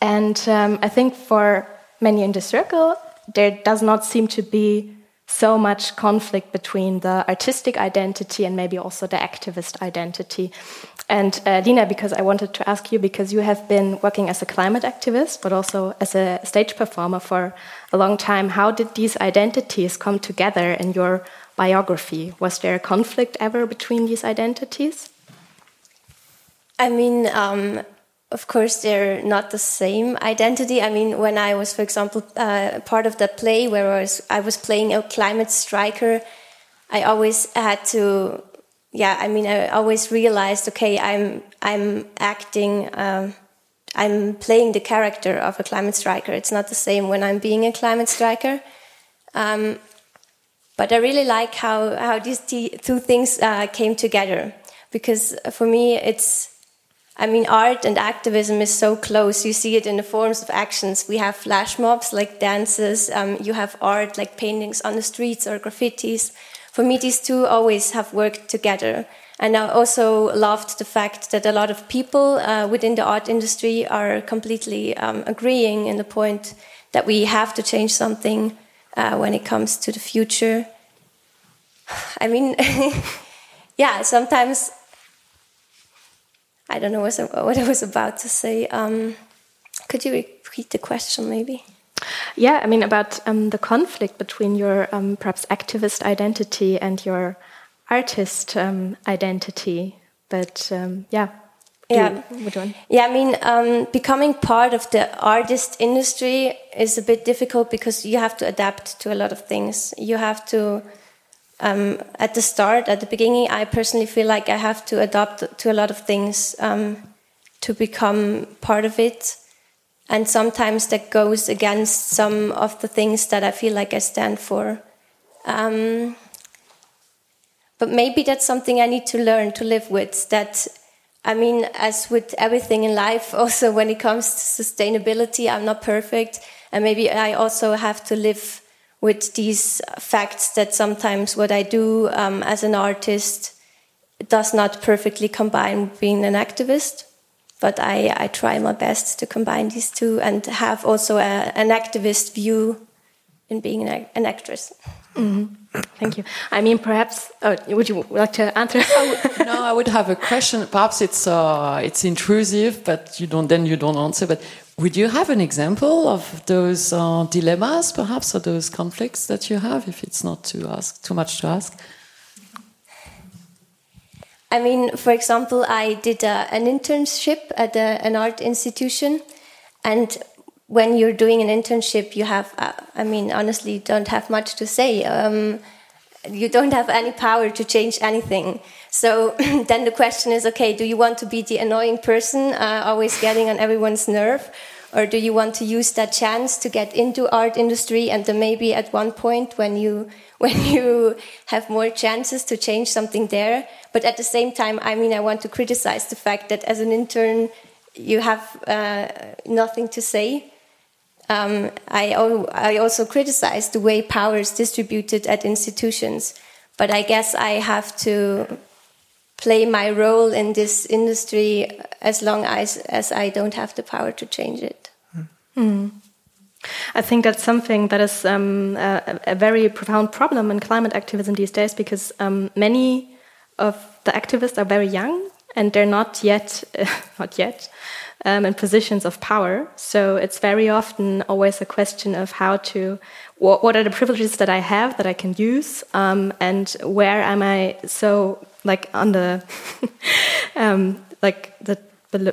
And I think for many in the circle, there does not seem to be so much conflict between the artistic identity and maybe also the activist identity. And uh, Lina, because I wanted to ask you, because you have been working as a climate activist, but also as a stage performer for a long time, how did these identities come together in your biography? Was there a conflict ever between these identities? I mean, um, of course, they're not the same identity. I mean, when I was, for example, uh, part of the play where I was, I was playing a climate striker, I always had to yeah, I mean, I always realized, okay, I'm I'm acting, um, I'm playing the character of a climate striker. It's not the same when I'm being a climate striker. Um, but I really like how how these two things uh, came together because for me, it's. I mean, art and activism is so close. You see it in the forms of actions. We have flash mobs like dances. Um, you have art like paintings on the streets or graffitis for me, these two always have worked together. And I also loved the fact that a lot of people uh, within the art industry are completely um, agreeing in the point that we have to change something uh, when it comes to the future. I mean, yeah, sometimes I don't know what I was about to say. Um, could you repeat the question, maybe? Yeah, I mean, about um, the conflict between your um, perhaps activist identity and your artist um, identity. But um, yeah. Yeah. Yeah, I mean, um, becoming part of the artist industry is a bit difficult because you have to adapt to a lot of things. You have to, um, at the start, at the beginning, I personally feel like I have to adapt to a lot of things to become part of it and sometimes that goes against some of the things that I feel like I stand for. Um, but maybe that's something I need to learn to live with. That, I mean, as with everything in life, also when it comes to sustainability, I'm not perfect. And maybe I also have to live with these facts that sometimes what I do um, as an artist does not perfectly combine being an activist but I, I try my best to combine these two and have also a, an activist view in being an, an actress. Mm -hmm. Thank you. I mean, perhaps oh, would you like to answer? I no, I would have a question. Perhaps it's uh, it's intrusive, but you don't. Then you don't answer. But would you have an example of those uh, dilemmas, perhaps, or those conflicts that you have? If it's not too ask too much to ask. I mean, for example, I did a, an internship at a, an art institution, and when you're doing an internship, you have, uh, I mean, honestly, don't have much to say. Um, you don't have any power to change anything. So then the question is, okay, do you want to be the annoying person, uh, always getting on everyone's nerve, or do you want to use that chance to get into art industry and then maybe at one point when you when you have more chances to change something there. But at the same time, I mean, I want to criticize the fact that as an intern, you have uh, nothing to say. Um, I, I also criticize the way power is distributed at institutions. But I guess I have to, play my role in this industry as long as, as I don't have the power to change it. Mm. I think that's something that is um, a, a, very profound problem in climate activism these days because um, many of the activists are very young and they're not yet, uh, not yet, um, in positions of power. So it's very often always a question of how to, what, what are the privileges that I have that I can use, um, and where am I so like on the, um, like the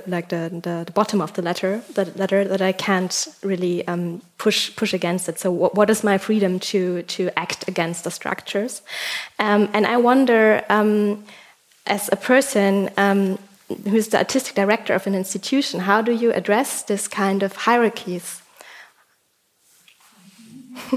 like the, the, the, bottom of the letter, the letter that I can't really um, push push against it. So what, what is my freedom to to act against the structures? Um, and I wonder, um, as a person um, who's the artistic director of an institution, how do you address this kind of hierarchies?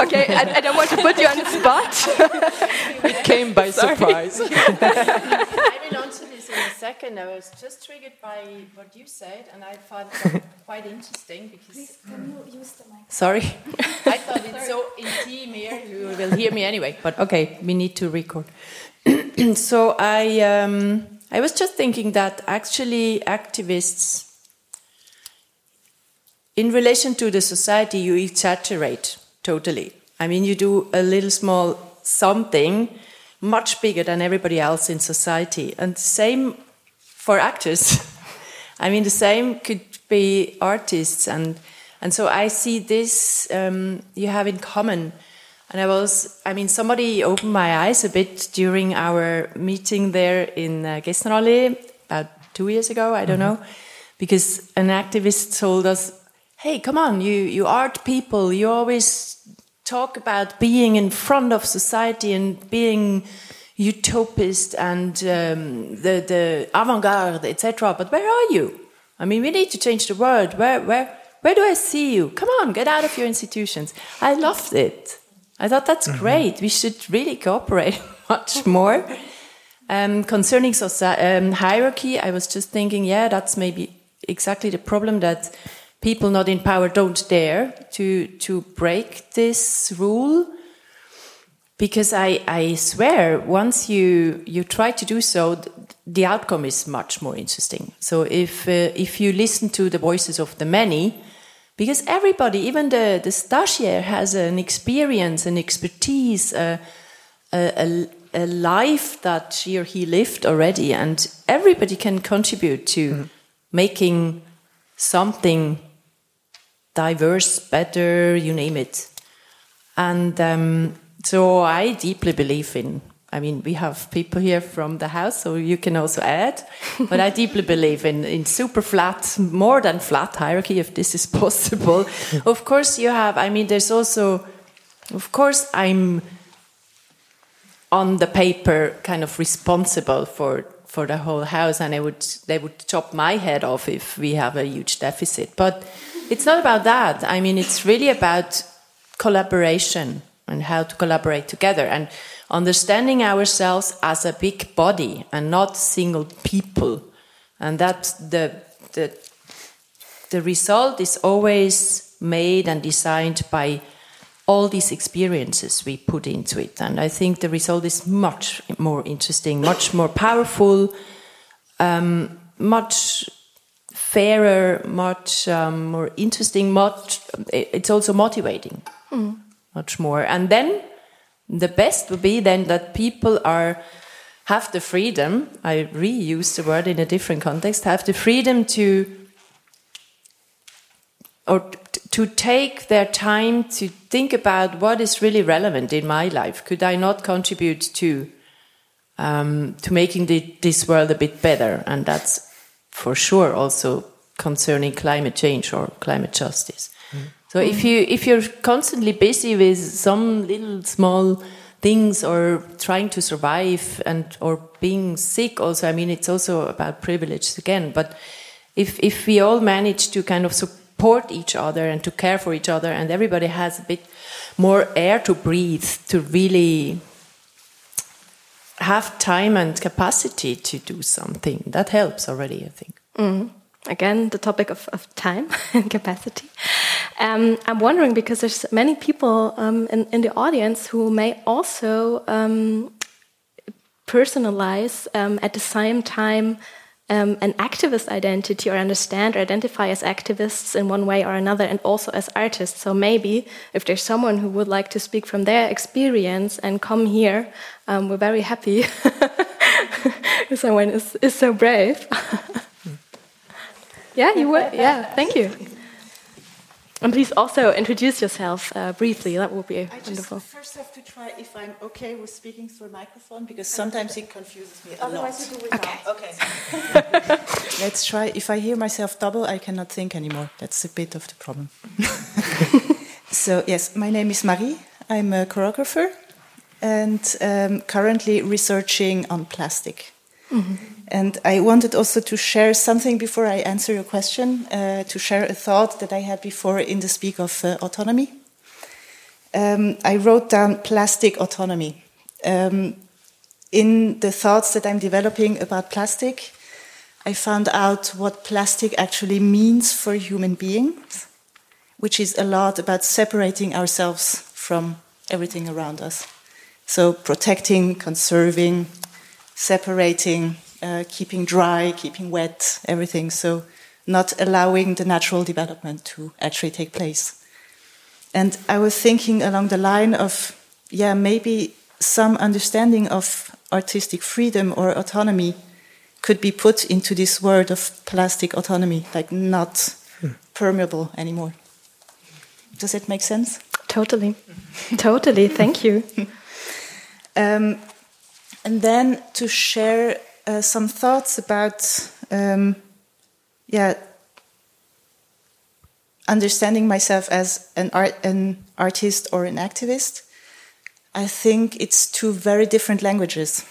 okay, I, I, don't want to put you on the spot. it came by surprise I will answer this in a second. I was just triggered by what you said, and I found it quite interesting because. Please, can you use the mic? Sorry, I thought it's so intimate here. You will hear me anyway. But okay, we need to record. so I, um, I was just thinking that actually activists, in relation to the society, you exaggerate totally. I mean, you do a little small something much bigger than everybody else in society. And same for actors. I mean, the same could be artists. And, and so I see this um, you have in common. And I was, I mean, somebody opened my eyes a bit during our meeting there in uh, Gessnerallee about two years ago, I don't mm -hmm. know, because an activist told us, hey, come on, you, you art people, you always talk about being in front of society and being utopist and um, the, the avant-garde, etc. But where are you? I mean, we need to change the world. Where, where, where do I see you? Come on, get out of your institutions. I loved it. I thought that's mm -hmm. great. We should really cooperate much more. Um, concerning um, hierarchy, I was just thinking, yeah, that's maybe exactly the problem that people not in power don't dare to to break this rule because I, I swear once you you try to do so the outcome is much more interesting so if uh, if you listen to the voices of the many because everybody even the the stagiaire has an experience an expertise a, a, a life that she or he lived already and everybody can contribute to mm -hmm. making something diverse, better, you name it. And um, so I deeply believe in. I mean, we have people here from the house, so you can also add. but I deeply believe in, in super flat, more than flat hierarchy, if this is possible. of course, you have, I mean, there's also, of course, I'm on the paper kind of responsible for for the whole house and I would they would chop my head off if we have a huge deficit but it's not about that. I mean, it's really about collaboration and how to collaborate together and understanding ourselves as a big body and not single people. And that's the, the, the result is always made and designed by all these experiences we put into it. And I think the result is much more interesting, much more powerful, um, much fairer, much um, more interesting, much it's also motivating, mm. Much more. And then the best would be then that people are have the freedom. I reuse the word in a different context. Have the freedom to or to take their time to think about what is really relevant in my life. Could I not contribute to um, to making the, this world a bit better? And that's for sure also concerning climate change or climate justice. Mm. So if you if you're constantly busy with some little small things or trying to survive and or being sick also I mean it's also about privilege again but if if we all manage to kind of support each other and to care for each other and everybody has a bit more air to breathe to really have time and capacity to do something that helps already I think Mm. Again, the topic of, of time and capacity. Um, I'm wondering because there's many people um, in, in, the audience who may also um, personalize um, at the same time um, an activist identity or understand or identify as activists in one way or another and also as artists. So maybe if there's someone who would like to speak from their experience and come here, um, we're very happy. if someone is, is so brave. yeah, you would. Yeah, thank you. And please also introduce yourself uh, briefly. That would be I wonderful. just first have to try if I'm okay with speaking through a microphone because sometimes it confuses me a Otherwise, lot. you do it Okay. Okay. Let's try. If I hear myself double, I cannot think anymore. That's a bit of the problem. so yes, my name is Marie. I'm a choreographer and um, currently researching on plastic. And I wanted also to share something before I answer your question, uh, to share a thought that I had before in the speak of uh, autonomy. Um, I wrote down plastic autonomy. Um, in the thoughts that I'm developing about plastic, I found out what plastic actually means for human beings, which is a lot about separating ourselves from everything around us. So, protecting, conserving, separating, uh, keeping dry, keeping wet, everything. So, not allowing the natural development to actually take place. And I was thinking along the line of, yeah, maybe some understanding of artistic freedom or autonomy could be put into this word of plastic autonomy, like not permeable anymore. Does it make sense? Totally. totally. Thank you. Um, and then to share uh, some thoughts about, um, yeah, understanding myself as an art, an artist or an activist. I think it's two very different languages.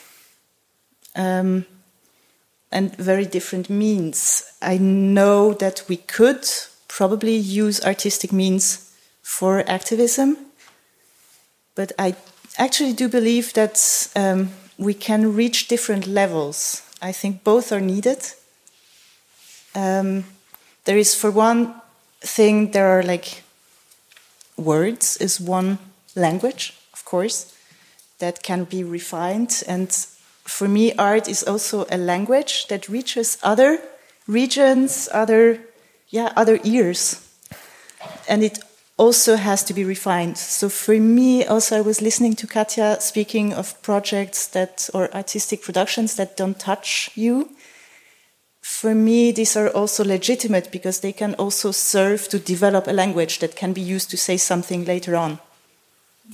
Um, and very different means. I know that we could probably use artistic means for activism, but I actually do believe that um, we can reach different levels. I think both are needed. Um, there is, for one thing, there are like words, is one language, of course, that can be refined. And for me, art is also a language that reaches other regions, other, yeah, other ears. And it also has to be refined. So for me, also, I was listening to Catja speaking of projects that, or artistic productions that don't touch you. For me, these are also legitimate because they can also serve to develop a language that can be used to say something later on.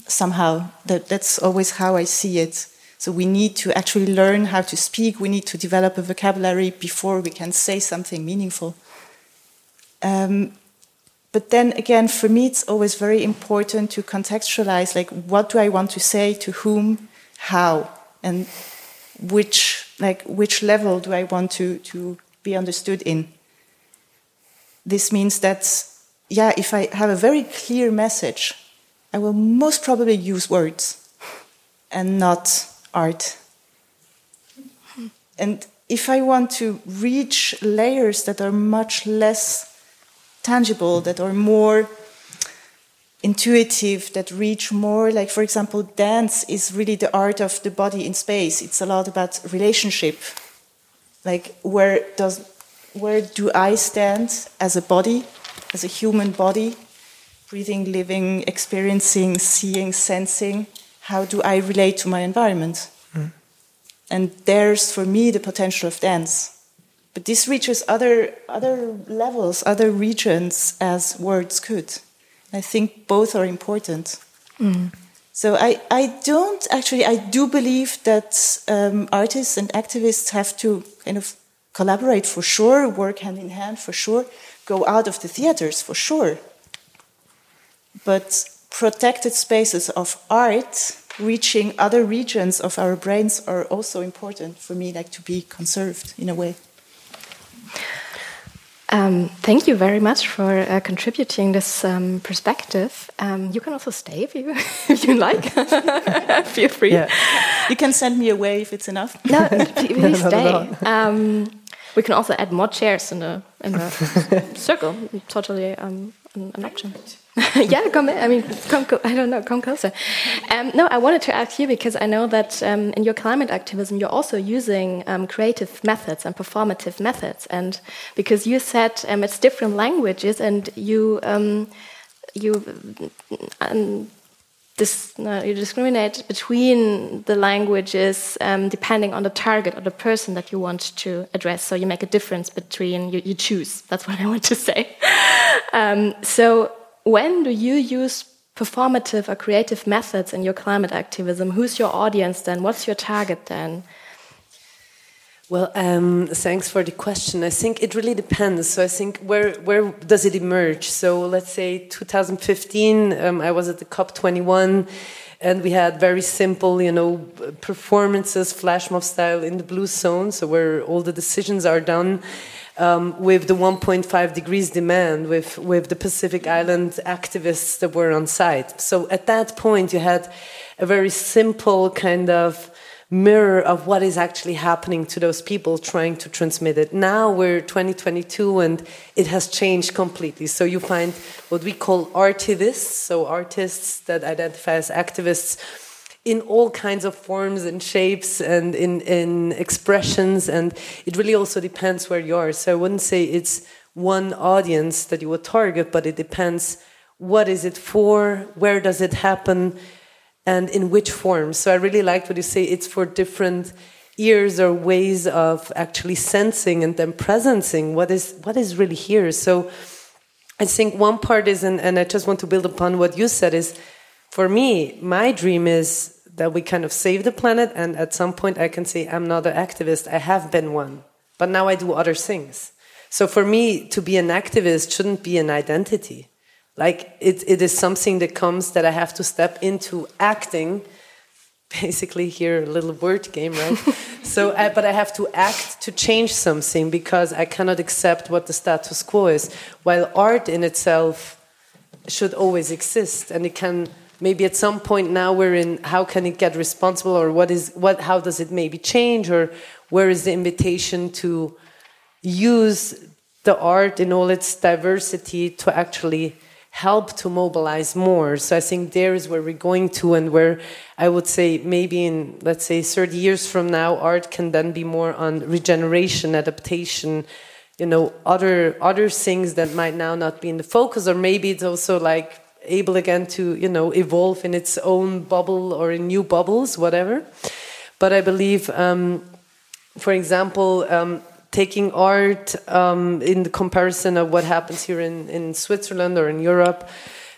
Somehow, that, that's always how I see it. So we need to actually learn how to speak. We need to develop a vocabulary before we can say something meaningful. Um, but then again, for me, it's always very important to contextualize like, what do I want to say to whom, how, and which, like, which level do I want to, to be understood in? This means that, yeah, if I have a very clear message, I will most probably use words and not art. And if I want to reach layers that are much less tangible, that are more intuitive, that reach more, like, for example, dance is really the art of the body in space. It's a lot about relationship. Like, where does where do I stand as a body, as a human body, breathing, living, experiencing, seeing, sensing? How do I relate to my environment? Mm. And there's, for me, the potential of dance. But this reaches other, other levels, other regions as words could. I think both are important. So I, I don't actually, I do believe that um, artists and activists have to kind of collaborate for sure, work hand in hand for sure, go out of the theaters for sure. But protected spaces of art reaching other regions of our brains are also important for me, like to be conserved in a way. Um, thank you very much for uh, contributing this um, perspective. Um, you can also stay if you, if you like. Feel free. Yeah. You can send me away if it's enough. No, please stay. Um, we can also add more chairs in the in the circle. Totally um, an option. yeah, come. I mean, come. I don't know. Come closer. Um, no, I wanted to ask you because I know that um, in your climate activism, you're also using um, creative methods and performative methods, and because you said um, it's different languages, and you um, you um, dis no, you discriminate between the languages depending on the target or the person that you want to address. So you make a difference between you, you choose. That's what I want to say. so when do you use performative or creative methods in your climate activism? Who's your audience then? What's your target then? Well, um, thanks for the question. I think it really depends. So I think where where does it emerge? So let's say 2015, um, I was at the COP 21, and we had very simple, you know, performances, flash mob style in the blue zone, so where all the decisions are done um, with the 1.5 degrees demand with, with the Pacific Island activists that were on site. So at that point, you had a very simple kind of mirror of what is actually happening to those people trying to transmit it. Now we're 2022 and it has changed completely. So you find what we call artivists, so artists that identify as activists in all kinds of forms and shapes and in, in expressions. And it really also depends where you are. So I wouldn't say it's one audience that you would target, but it depends what is it for, where does it happen, and in which form. So I really liked what you say it's for different ears or ways of actually sensing and then presencing what is what is really here. So I think one part is, and, and I just want to build upon what you said, is for me, my dream is that we kind of save the planet, and at some point I can say, I'm not an activist, I have been one, but now I do other things. So for me, to be an activist shouldn't be an identity. Like it, it is something that comes that I have to step into acting. Basically, here a little word game, right? so, I, but I have to act to change something because I cannot accept what the status quo is. While art in itself should always exist, and it can maybe at some point now we're in how can it get responsible or what is what how does it maybe change or where is the invitation to use the art in all its diversity to actually help to mobilize more? So i think there is where we're going to and where i would say maybe in let's say 30 years from now art can then be more on regeneration adaptation you know other other things that might now not be in the focus or maybe it's also like able again to you know evolve in its own bubble or in new bubbles, whatever. But I believe, um, for example, um, taking art um, in the comparison of what happens here in, in Switzerland or in Europe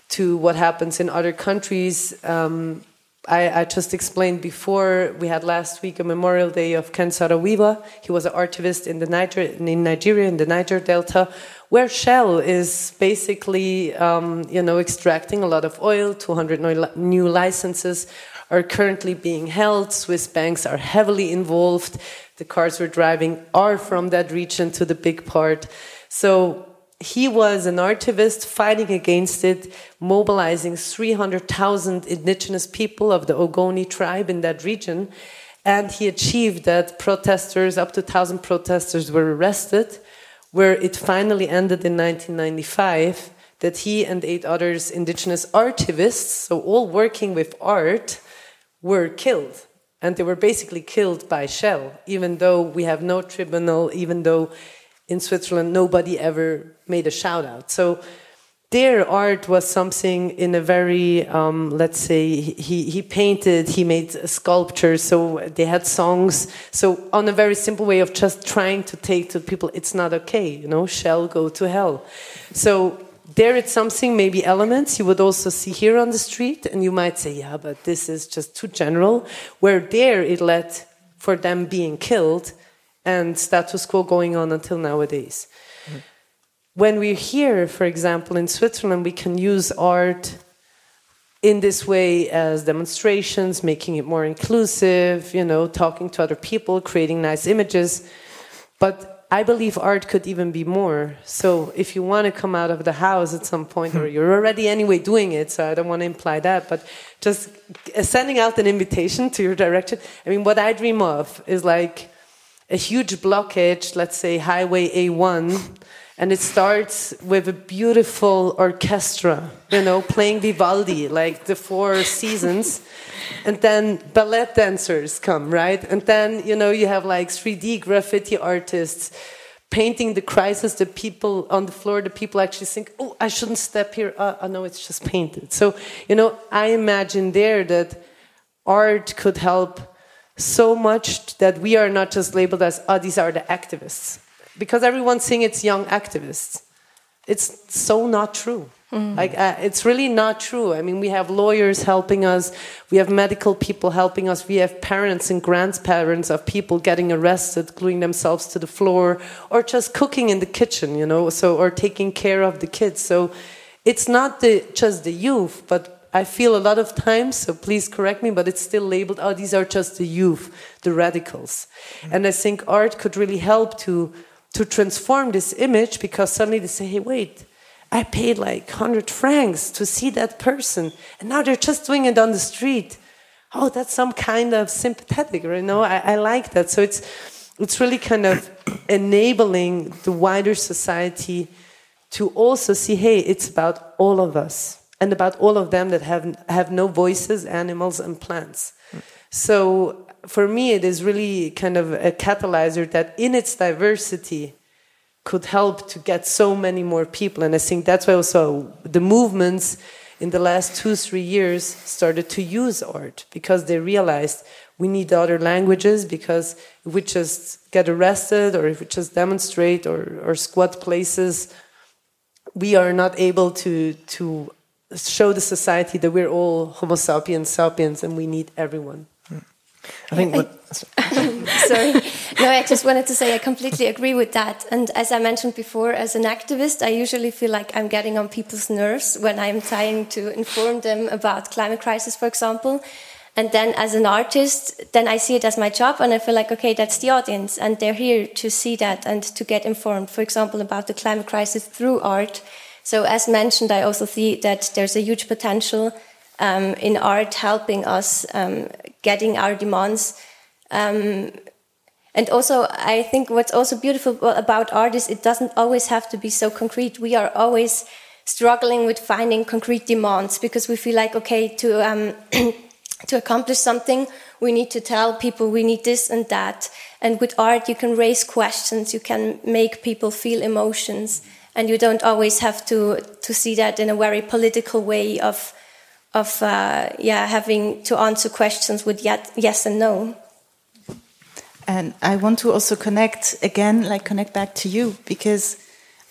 to what happens in other countries. Um, I, I, just explained before we had last week a Memorial Day of Ken Saro-Wiwa. He was an artivist in the Niger in Nigeria in the Niger Delta, where Shell is basically, um, you know, extracting a lot of oil. 200 new licenses are currently being held. Swiss banks are heavily involved. The cars we're driving are from that region to the big part. So he was an artivist fighting against it, mobilizing 300,000 indigenous people of the Ogoni tribe in that region. And he achieved that protesters, up to 1,000 protesters, were arrested where it finally ended in 1995 that he and eight others indigenous artivists, so all working with art, were killed. And they were basically killed by Shell, even though we have no tribunal, even though in Switzerland nobody ever made a shout out. So their art was something in a very um, let's say he, he painted he made sculptures so they had songs. So on a very simple way of just trying to take to people it's not okay you know Shell go to hell. So there it's something maybe elements you would also see here on the street and you might say yeah but this is just too general where there it led for them being killed and status quo going on until nowadays when we're here, for example, in Switzerland, we can use art in this way as demonstrations, making it more inclusive, you know, talking to other people, creating nice images. But I believe art could even be more. So if you want to come out of the house at some point, or hmm. you're already anyway doing it, so I don't want to imply that, but just sending out an invitation to your direction. I mean, what I dream of is like a huge blockage, let's say Highway A1 and it starts with a beautiful orchestra, you know, playing Vivaldi, like the four seasons. And then ballet dancers come, right? And then, you know, you have like 3D graffiti artists painting the crisis, the people on the floor, the people actually think, oh, I shouldn't step here. Uh, oh, no, it's just painted. So, you know, I imagine there that art could help so much that we are not just labeled as, oh, these are the activists because everyone's saying it's young activists. It's so not true. Mm. Like uh, it's really not true. I mean, we have lawyers helping us, we have medical people helping us, we have parents and grandparents of people getting arrested, gluing themselves to the floor, or just cooking in the kitchen, you know, so or taking care of the kids. So it's not the just the youth, but I feel a lot of times, so please correct me, but it's still labeled, oh, these are just the youth, the radicals. Mm. And I think art could really help to to transform this image because suddenly they say, hey, wait, I paid like 100 francs to see that person, and now they're just doing it on the street. Oh, that's some kind of sympathetic, you know? I, I like that. So it's, it's really kind of enabling the wider society to also see, hey, it's about all of us and about all of them that have, have no voices, animals, and plants. So for me, it is really kind of a catalyzer that in its diversity could help to get so many more people. And I think that's why also the movements in the last two, three years started to use art because they realized we need other languages because if we just get arrested or if we just demonstrate or, or squat places, we are not able to, to show the society that we're all Homo sapiens sapiens and we need everyone. I think what. Sorry. No, I just wanted to say I completely agree with that. And as I mentioned before, as an activist, I usually feel like I'm getting on people's nerves when I'm trying to inform them about climate crisis, for example. And then as an artist, then I see it as my job and I feel like, okay, that's the audience and they're here to see that and to get informed, for example, about the climate crisis through art. So as mentioned, I also see that there's a huge potential um, in art helping us um, getting our demands. Um, and also, I think what's also beautiful about art is it doesn't always have to be so concrete. We are always struggling with finding concrete demands because we feel like, okay, to, um, to accomplish something, we need to tell people we need this and that. And with art, you can raise questions, you can make people feel emotions, and you don't always have to, to see that in a very political way of of uh, yeah having to answer questions with yet, yes and no. And I want to also connect again, like connect back to you because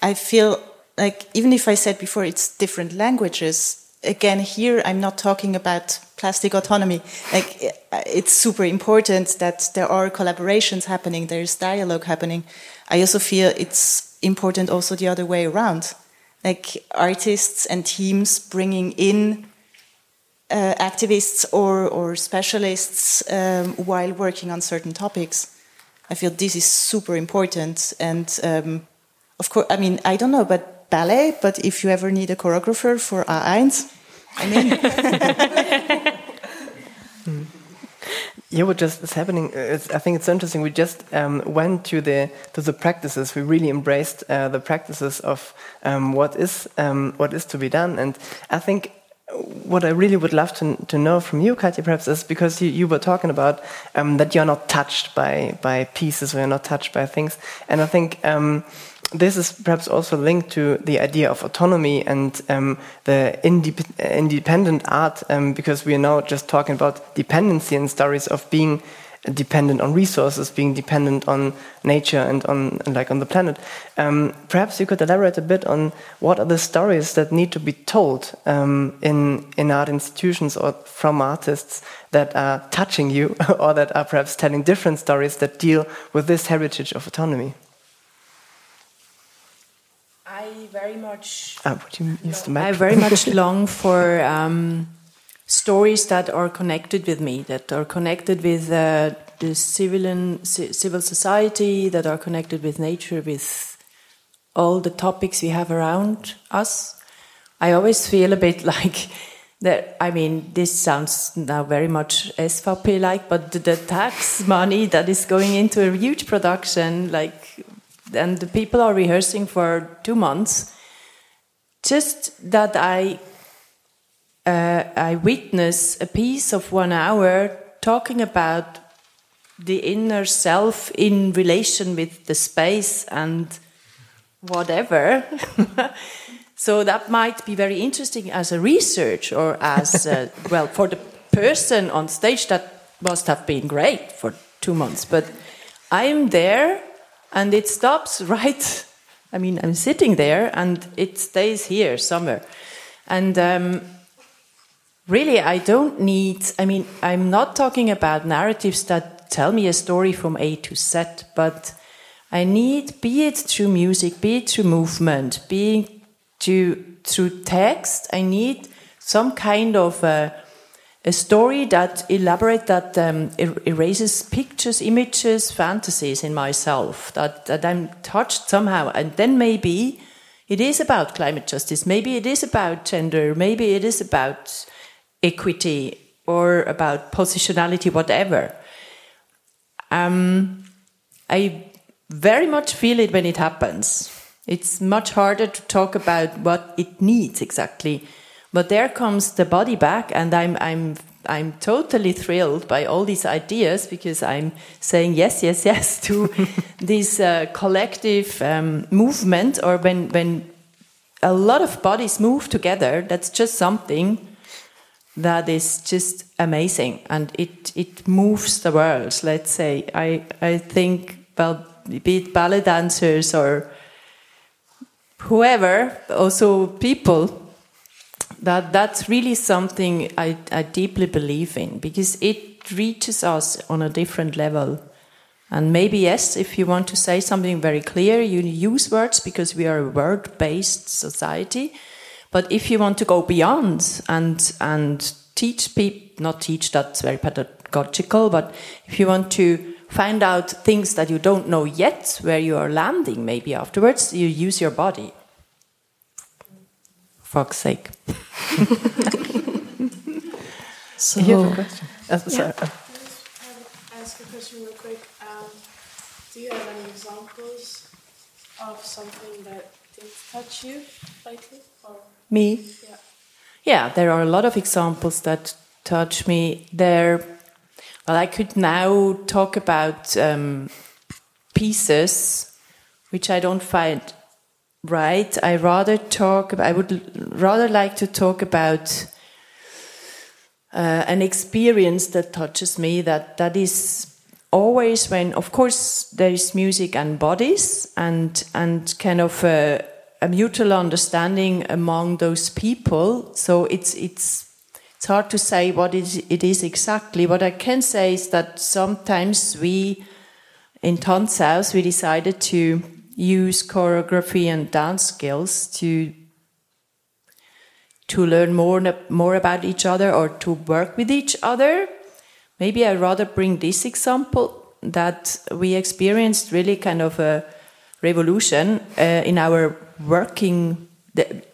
I feel like even if I said before it's different languages, again here I'm not talking about plastic autonomy. Like it's super important that there are collaborations happening, there's dialogue happening. I also feel it's important also the other way around, like artists and teams bringing in uh, activists or, or specialists um, while working on certain topics. I feel this is super important. And um, of course, I mean, I don't know about ballet, but if you ever need a choreographer for A1, I mean. in. Yeah, what just is happening? Uh, I think it's so interesting. We just um, went to the to the practices. We really embraced uh, the practices of um, what is um, what is to be done, and I think what I really would love to, to know from you, Catja, perhaps, is because you, you were talking about um, that you're not touched by, by pieces or you're not touched by things. And I think um, this is perhaps also linked to the idea of autonomy and um, the indep independent art, um, because we are now just talking about dependency and stories of being dependent on resources, being dependent on nature and on like on the planet. Um, perhaps you could elaborate a bit on what are the stories that need to be told um, in in art institutions or from artists that are touching you, or that are perhaps telling different stories that deal with this heritage of autonomy. I very much. Ah, would you use the I very much long for. Um, stories that are connected with me, that are connected with uh, the civil, civil society, that are connected with nature, with all the topics we have around us. I always feel a bit like that. I mean, this sounds now very much SVP like, but the, the tax money that is going into a huge production, like and the people are rehearsing for two months. Just that I uh, I witness a piece of one hour talking about the inner self in relation with the space and whatever. so that might be very interesting as a research or as a, well for the person on stage that must have been great for two months. But I'm there and it stops right. I mean, I'm sitting there and it stays here somewhere. And um, really, I don't need, I mean, I'm not talking about narratives that tell me a story from A to Z, but I need, be it through music, be it through movement, be it through, through text, I need some kind of a, a story that elaborate that um, er erases pictures, images, fantasies in myself that, that I'm touched somehow, and then maybe it is about climate justice, maybe it is about gender, maybe it is about equity or about positionality, whatever. Um, I very much feel it when it happens. It's much harder to talk about what it needs exactly. But there comes the body back, and I'm, I'm, I'm totally thrilled by all these ideas because I'm saying yes, yes, yes to this uh, collective um, movement, or when, when a lot of bodies move together, that's just something that is just amazing and it, it moves the world, let's say. I, I think, well, be it ballet dancers or whoever, also people, that that's really something I, I deeply believe in because it reaches us on a different level. And maybe, yes, if you want to say something very clear, you use words because we are a word based society. But if you want to go beyond and, and teach people, not teach, that's very pedagogical, but if you want to find out things that you don't know yet, where you are landing maybe afterwards, you use your body. Fuck's sake. so, you have a question? Uh, sorry. Yeah. ask a question real quick. Um, do you have any examples of something that didn't touch you lately? Or? Me? Yeah. Yeah, there are a lot of examples that touch me. There, well, I could now talk about um, pieces which I don't find right. I rather talk. I would rather like to talk about uh, an experience that touches me. That that is always when, of course, there is music and bodies, and and kind of. Uh, a mutual understanding among those people. So it's it's it's hard to say what it is exactly. What I can say is that sometimes we in Tanzhaus we decided to use choreography and dance skills to to learn more more about each other or to work with each other. Maybe I rather bring this example that we experienced really kind of a revolution uh, in our working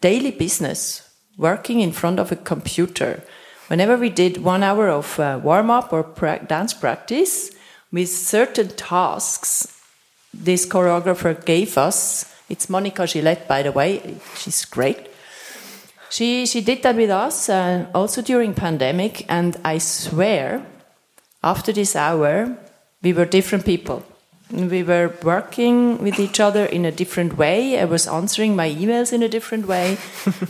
daily business, working in front of a computer. Whenever we did one hour of uh, warm up or pra dance practice with certain tasks, this choreographer gave us. It's Monica Gillette, by the way. She's great. She she did that with us uh, also during pandemic, and I swear, after this hour, we were different people. We were working with each other in a different way. I was answering my emails in a different way.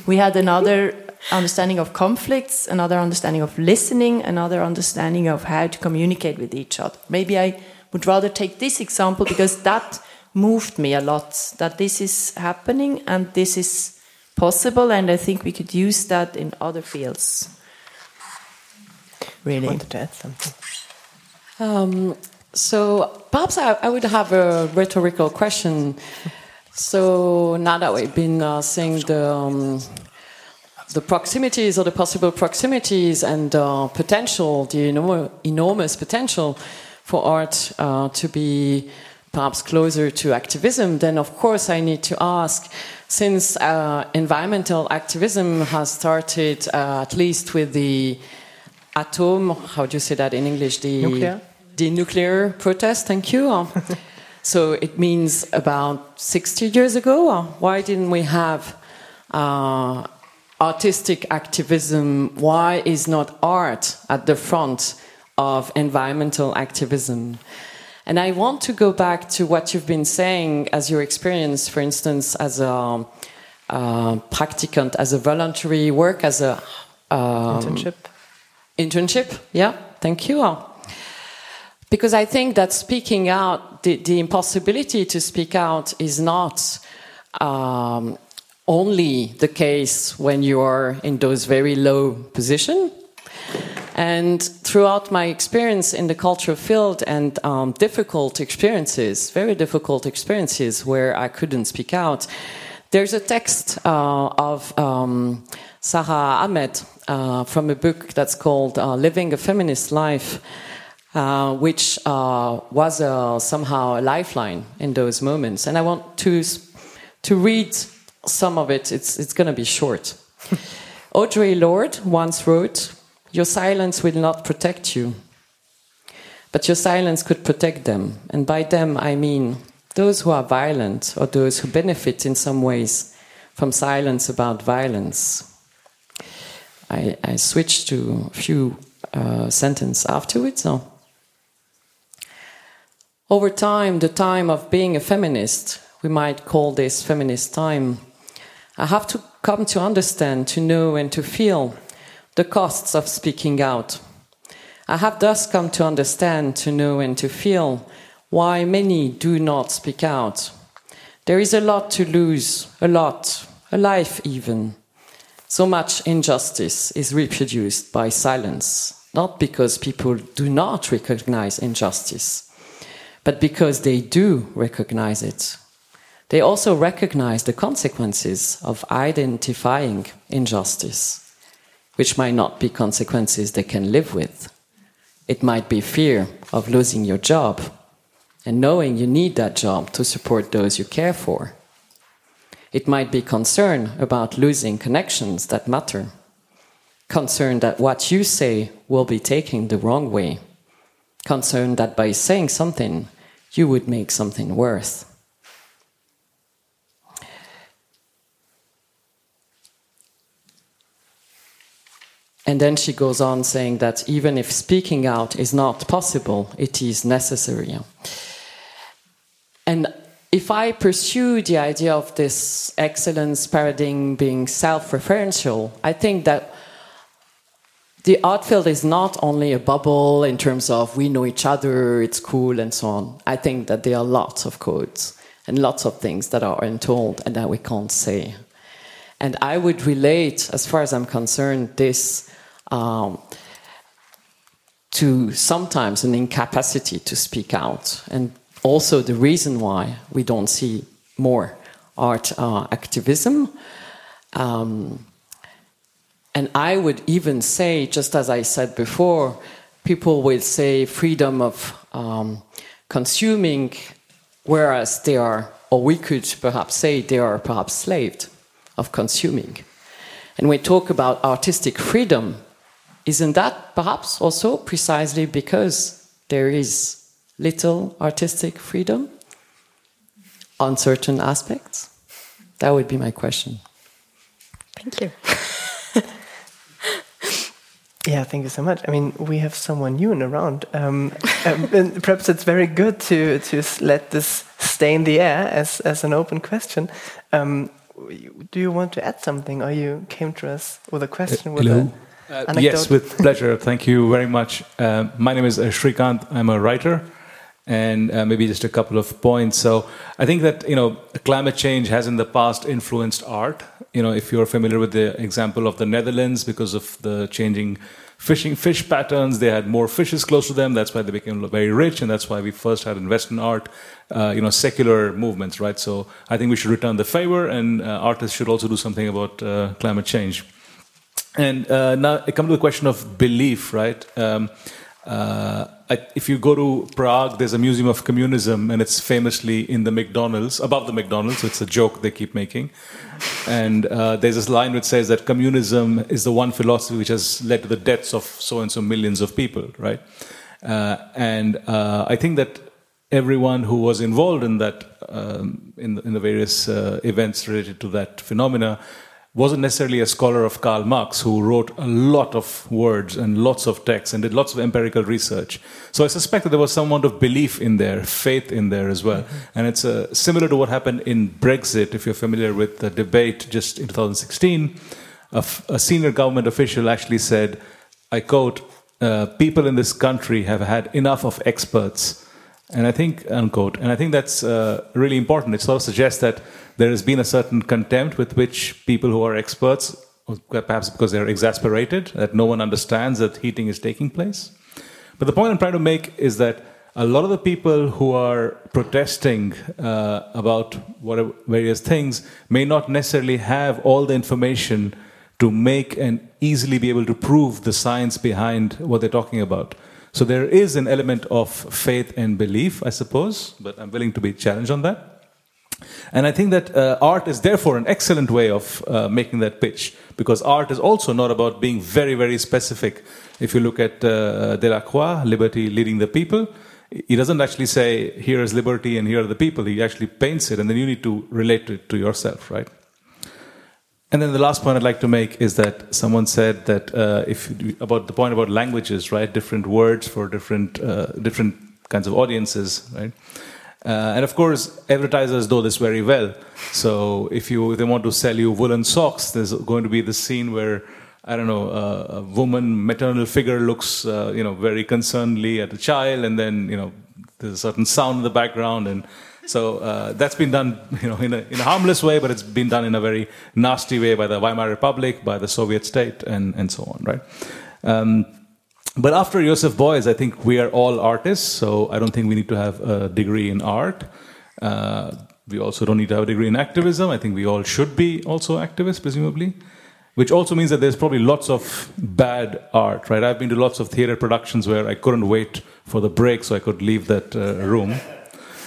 we had another understanding of conflicts, another understanding of listening, another understanding of how to communicate with each other. Maybe I would rather take this example because that moved me a lot that this is happening and this is possible, and I think we could use that in other fields. Really. I wanted to add something. Um, so perhaps I, I, would have a rhetorical question. So now that we've been uh, seeing the um, the proximities or the possible proximities and uh, potential, the enorm enormous potential for art uh, to be perhaps closer to activism, then of course I need to ask, since uh, environmental activism has started uh, at least with the atom, how do you say that in English? The nuclear the nuclear protest. Thank you. So it means about 60 years ago. Why didn't we have uh, artistic activism? Why is not art at the front of environmental activism? And I want to go back to what you've been saying as your experience, for instance, as a uh, practicant, as a voluntary work, as a um, internship. Internship, yeah, thank you. Because I think that speaking out, the, the impossibility to speak out is not um, only the case when you are in those very low position. And throughout my experience in the cultural field and um, difficult experiences, very difficult experiences where I couldn't speak out, there's a text uh, of um, Sara Ahmed uh, from a book that's called uh, Living a Feminist Life. Uh, which uh, was somehow a lifeline in those moments. And I want to, to read some of it. It's, it's going to be short. Audre Lorde once wrote, Your silence will not protect you, but your silence could protect them. And by them, I mean those who are violent or those who benefit in some ways from silence about violence. I, I switched to a few uh, sentences afterwards. So. Over time, the time of being a feminist, we might call this feminist time, I have to come to understand, to know, and to feel the costs of speaking out. I have thus come to understand, to know, and to feel why many do not speak out. There is a lot to lose, a lot, a life even. So much injustice is reproduced by silence, not because people do not recognize injustice but because they do recognize it. They also recognize the consequences of identifying injustice, which might not be consequences they can live with. It might be fear of losing your job and knowing you need that job to support those you care for. It might be concern about losing connections that matter, concern that what you say will be taken the wrong way, concern that by saying something, you would make something worth. And then she goes on saying that even if speaking out is not possible, it is necessary. And if I pursue the idea of this excellence paradigm being self referential, I think that the art field is not only a bubble in terms of we know each other, it's cool, and so on. I think that there are lots of codes and lots of things that are untold and that we can't say. And I would relate, as far as I'm concerned, this um, to sometimes an incapacity to speak out, and also the reason why we don't see more art uh, activism. Um, and I would even say, just as I said before, people will say freedom of um, consuming, whereas they are, or we could perhaps say they are perhaps slaved of consuming. And we talk about artistic freedom, isn't that perhaps also precisely because there is little artistic freedom on certain aspects? That would be my question. Thank you. Yeah, thank you so much. I mean, we have someone new and around. Um, um, and perhaps it's very good to to let this stay in the air as as an open question. Um, do you want to add something, or you came to us with a question? Uh, hello. Uh, yes, with pleasure. Thank you very much. Uh, my name is uh, Shrikant. I'm a writer, and uh, maybe just a couple of points. So I think that you know climate change has in the past influenced art you know, if you're familiar with the example of the Netherlands, because of the changing fishing fish patterns, they had more fishes close to them. That's why they became very rich, and that's why we first had in Western art, uh, you know, secular movements, right? So I think we should return the favor, and uh, artists should also do something about uh, climate change. And uh, now I come to the question of belief, right? Um, uh, if you go to Prague, there's a museum of communism, and it's famously in the McDonald's, above the McDonald's. It's a joke they keep making. And uh, there's this line which says that communism is the one philosophy which has led to the deaths of so and so millions of people, right? Uh, and uh, I think that everyone who was involved in that, um, in, in the various uh, events related to that phenomena, wasn't necessarily a scholar of Karl Marx who wrote a lot of words and lots of texts and did lots of empirical research. So I suspect that there was some amount of belief in there, faith in there as well. Mm-hmm. And it's uh, similar to what happened in Brexit, if you're familiar with the debate just in 2016. A, f- a senior government official actually said, I quote, uh, people in this country have had enough of experts and I think, unquote, and I think that's uh, really important. It sort of suggests that there has been a certain contempt with which people who are experts, perhaps because they're exasperated, that no one understands that heating is taking place. But the point I'm trying to make is that a lot of the people who are protesting uh, about whatever, various things may not necessarily have all the information to make and easily be able to prove the science behind what they're talking about. So there is an element of faith and belief, I suppose, but I'm willing to be challenged on that. And I think that uh, art is therefore an excellent way of uh, making that pitch because art is also not about being very, very specific. If you look at uh, Delacroix, Liberty Leading the People, he doesn't actually say, here is liberty and here are the people. He actually paints it and then you need to relate it to yourself, right? And then the last point I'd like to make is that someone said that uh, if about the point about languages, right? Different words for different uh, different kinds of audiences, right? Uh, and of course, advertisers know this very well. So if you if they want to sell you woolen socks, there's going to be the scene where I don't know a woman maternal figure looks uh, you know very concernedly at a child, and then you know there's a certain sound in the background and so uh, that's been done, you know, in a, in a harmless way, but it's been done in a very nasty way by the Weimar Republic, by the Soviet state, and, and so on, right? Um, but after Joseph Beuys, I think we are all artists, so I don't think we need to have a degree in art. Uh, we also don't need to have a degree in activism. I think we all should be also activists, presumably. Which also means that there's probably lots of bad art, right? I've been to lots of theater productions where I couldn't wait for the break so I could leave that uh, room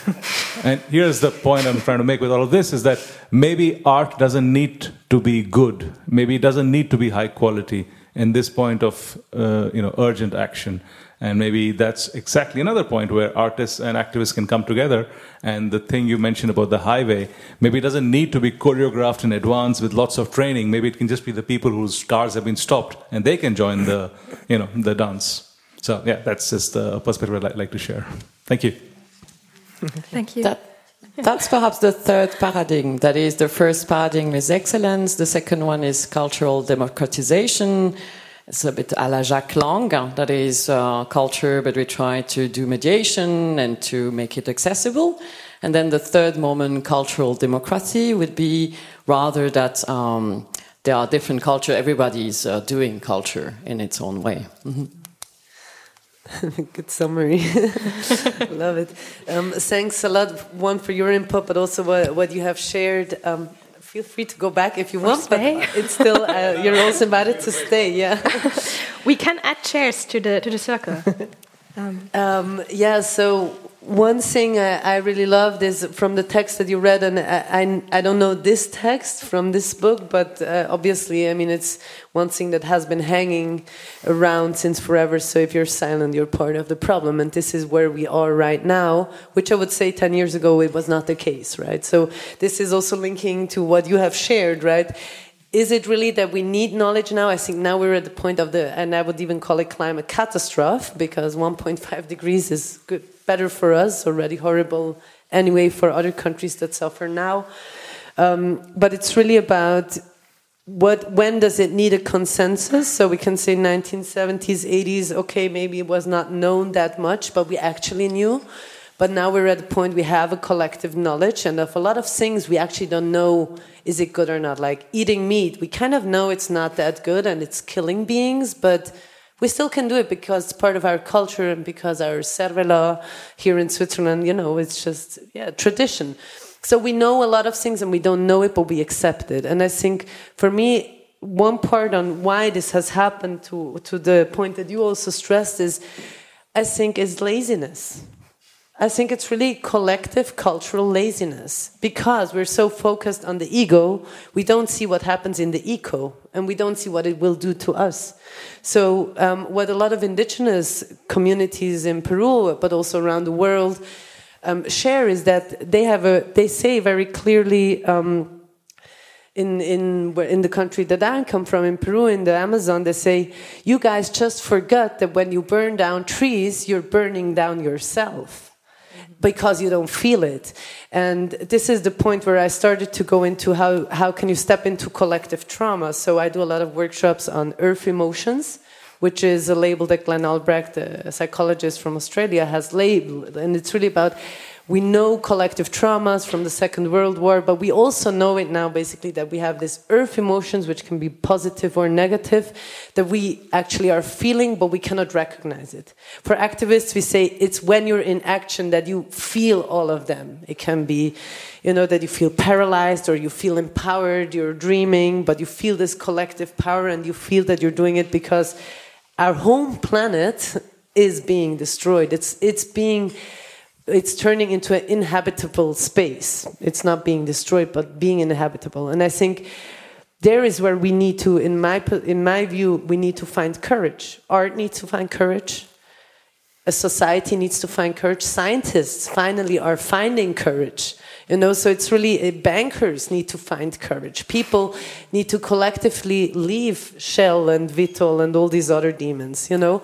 and here's the point I'm trying to make with all of this is that maybe art doesn't need to be good. Maybe it doesn't need to be high quality in this point of uh, you know urgent action. And maybe that's exactly another point where artists and activists can come together. And the thing you mentioned about the highway, maybe it doesn't need to be choreographed in advance with lots of training. Maybe it can just be the people whose cars have been stopped and they can join the, you know, the dance. So yeah, that's just a perspective I'd like to share. Thank you. Thank you. That, that's perhaps the third paradigm. That is, the first paradigm is excellence. The second one is cultural democratization. It's a bit a la Jack Lang. That is uh, culture, but we try to do mediation and to make it accessible. And then the third moment, cultural democracy, would be rather that um, there are different culture. Everybody is uh, doing culture in its own way. Mm -hmm. Good summary. Love it. Um, thanks a lot, one for your input, but also what, what you have shared. Um, feel free to go back if you want, but it's still uh, you're also invited to stay. Yeah, we can add chairs to the to the circle. Um. um, yeah. So one thing I, I, really loved is from the text that you read, and I, I, I don't know this text from this book, but uh, obviously, I mean, it's one thing that has been hanging around since forever. So if you're silent, you're part of the problem. And this is where we are right now, which I would say 10 years ago, it was not the case, right? So this is also linking to what you have shared, right? is it really that we need knowledge now? I think now we're at the point of the, and I would even call it climate catastrophe because 1.5 degrees is good, better for us, already horrible anyway for other countries that suffer now. Um, but it's really about what, when does it need a consensus? So we can say 1970s, 80s, okay, maybe it was not known that much, but we actually knew. But now we're at the point we have a collective knowledge, and of a lot of things we actually don't know is it good or not. Like eating meat, we kind of know it's not that good and it's killing beings, but we still can do it because it's part of our culture and because our cervelat here in Switzerland, you know, it's just yeah tradition. So we know a lot of things and we don't know it, but we accept it. And I think for me, one part on why this has happened to to the point that you also stressed is, I think, is laziness I think it's really collective cultural laziness because we're so focused on the ego, we don't see what happens in the eco and we don't see what it will do to us. So, um, what a lot of indigenous communities in Peru, but also around the world, um, share is that they have a they say very clearly um, in in in the country that I come from in Peru in the Amazon they say you guys just forgot that when you burn down trees you're burning down yourself because you don't feel it and this is the point where I started to go into how how can you step into collective trauma so I do a lot of workshops on earth emotions which is a label that Glenn Albrecht, a psychologist from Australia, has labeled. And it's really about we know collective traumas from the Second World War, but we also know it now basically that we have these earth emotions, which can be positive or negative, that we actually are feeling, but we cannot recognize it. For activists, we say it's when you're in action that you feel all of them. It can be, you know, that you feel paralyzed or you feel empowered, you're dreaming, but you feel this collective power and you feel that you're doing it because our home planet is being destroyed. It's, it's being it's turning into an inhabitable space. It's not being destroyed, but being inhabitable. And I think there is where we need to, in my in my view, we need to find courage. Art needs to find courage. A society needs to find courage. Scientists finally are finding courage. You know, so it's really uh, bankers need to find courage. People need to collectively leave Shell and Vitol and all these other demons. You know,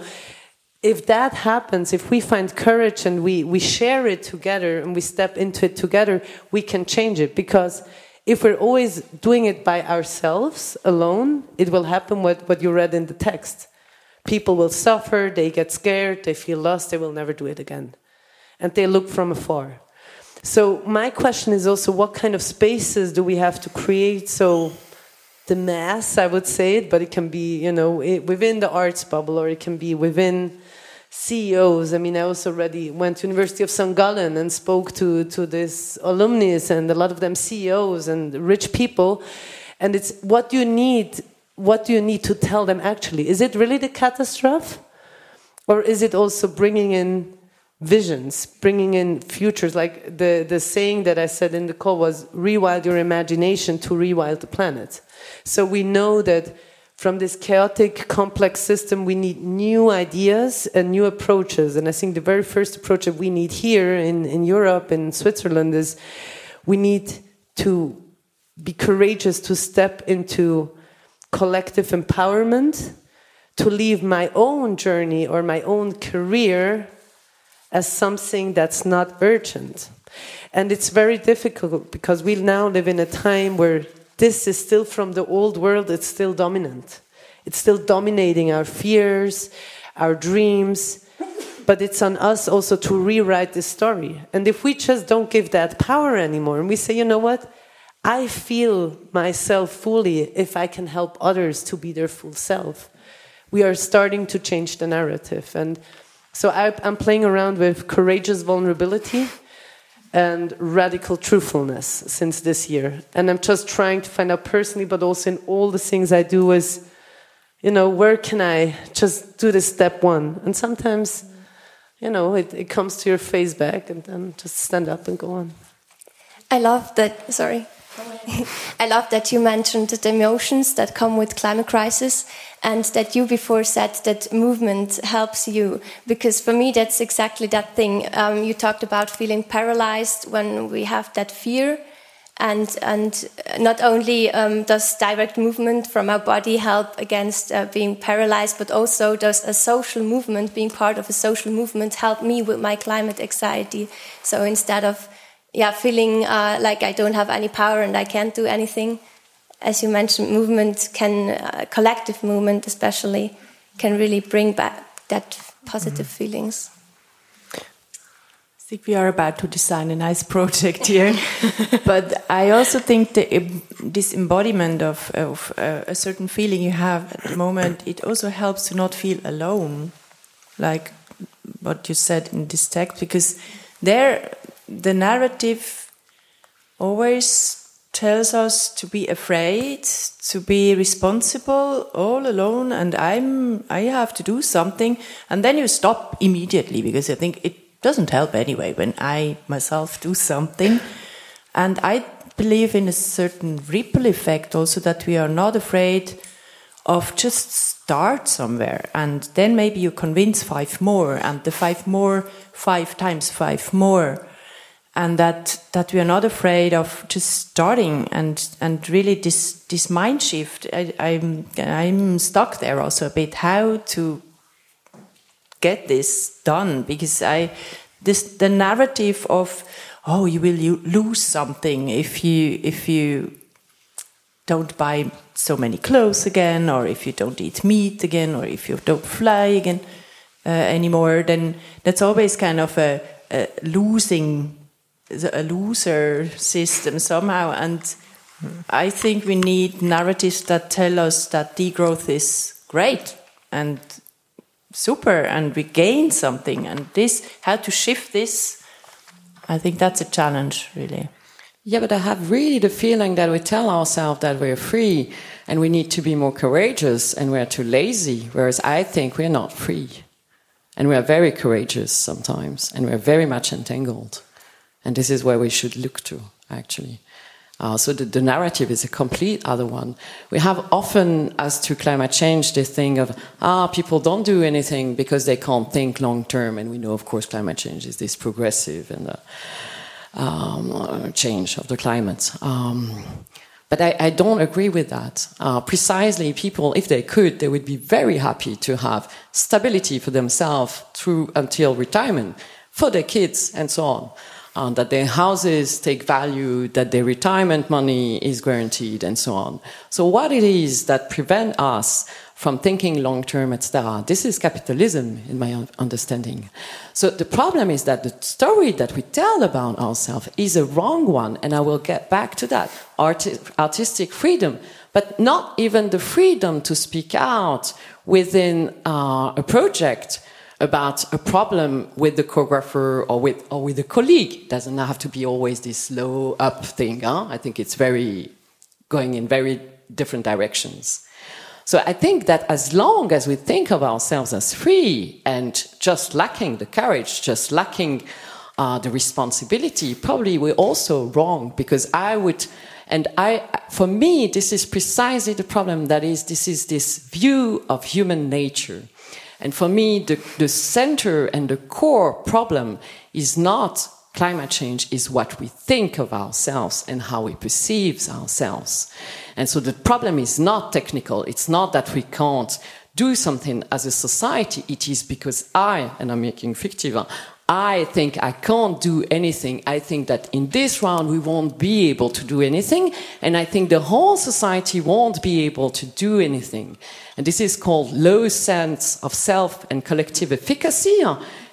if that happens, if we find courage and we, we share it together and we step into it together, we can change it. Because if we're always doing it by ourselves alone, it will happen what, what you read in the text. People will suffer, they get scared, they feel lost, they will never do it again. And they look from afar. So, my question is also what kind of spaces do we have to create so the mass, I would say it, but it can be, you know, within the arts bubble or it can be within CEOs. I mean, I also already went to University of St. Gallen and spoke to, to this alumnus and a lot of them CEOs and rich people. And it's what you need, what do you need to tell them actually? Is it really the catastrophe? Or is it also bringing in visions, bringing in futures? Like the, the saying that I said in the call was rewild your imagination to rewild the planet. So we know that from this chaotic, complex system, we need new ideas and new approaches. And I think the very first approach that we need here in, in Europe and Switzerland is we need to be courageous to step into collective empowerment, to leave my own journey or my own career as something that's not urgent. And it's very difficult because we now live in a time where this is still from the old world, it's still dominant. It's still dominating our fears, our dreams, but it's on us also to rewrite the story. And if we just don't give that power anymore and we say, you know what? I feel myself fully if I can help others to be their full self. We are starting to change the narrative. And so I, am playing around with courageous vulnerability and radical truthfulness since this year. And I'm just trying to find out personally, but also in all the things I do, is, you know, where can I just do this step one? And sometimes, you know, it, it comes to your face back and then just stand up and go on. I love that, sorry. I love that you mentioned the emotions that come with climate crisis and that you before said that movement helps you. Because for me that's exactly that thing. Um, you talked about feeling paralyzed when we have that fear. And and not only um, does direct movement from our body help against uh, being paralyzed but also does a social movement being part of a social movement help me with my climate anxiety. So instead of yeah feeling uh, like i don't have any power and i can't do anything as you mentioned, movement can, uh, collective movement especially, can really bring back that positive mm -hmm. feelings. I think we are about to design a nice project here, but I also think that this embodiment of, of uh, a certain feeling you have at the moment, it also helps to not feel alone, like what you said in this text, because there the narrative always tells us to be afraid, to be responsible all alone, and I'm I have to do something, and then you stop immediately because I think it doesn't help anyway when I myself do something, and I believe in a certain ripple effect also that we are not afraid of just start somewhere and then maybe you convince five more and the five more five times five more and that that we are not afraid of just starting and and really this this mind shift. I, I'm I'm stuck there also a bit. How to get this done because I this the narrative of oh you will lose something if you if you don't buy so many clothes again or if you don't eat meat again or if you don't fly again uh, anymore then that's always kind of a, a losing a loser system somehow? And I think we need narratives that tell us that degrowth is great and super and we gain something. And this how to shift this i think that's a challenge really. Yeah but i have really the feeling that we tell ourselves that we're free and we need to be more courageous and we're too lazy whereas i think we're not free. And we are very courageous sometimes and we're very much entangled and this is where we should look to actually uh, so the, the, narrative is a complete other one. We have often, as to climate change, this thing of ah, people don't do anything because they can't think long term, and we know, of course, climate change is this progressive and uh, um, change of the climate. Um, but I, I, don't agree with that. Uh, precisely, people, if they could, they would be very happy to have stability for themselves through until retirement, for their kids, and so on uh, that their houses take value, that their retirement money is guaranteed, and so on. So, what it is that prevent us from thinking long term, etc. This is capitalism, in my understanding. So the problem is that the story that we tell about ourselves is a wrong one, and I will get back to that. Arti artistic freedom, but not even the freedom to speak out within uh, a project about a problem with the choreographer or with or with a colleague. Doesn't have to be always this low up thing. Huh? I think it's very going in very different directions. So I think that as long as we think of ourselves as free and just lacking the courage, just lacking uh, the responsibility, probably we're also wrong because I would, and I, for me, this is precisely the problem. That is, this is this view of human nature and for me, the, the center and the core problem is not climate change, is what we think of ourselves and how we perceive ourselves. And so the problem is not technical. It's not that we can't do something as a society. It is because I, and I'm making fictive, I think I can't do anything. I think that in this round we won't be able to do anything. And I think the whole society won't be able to do anything. And this is called low sense of self and collective efficacy.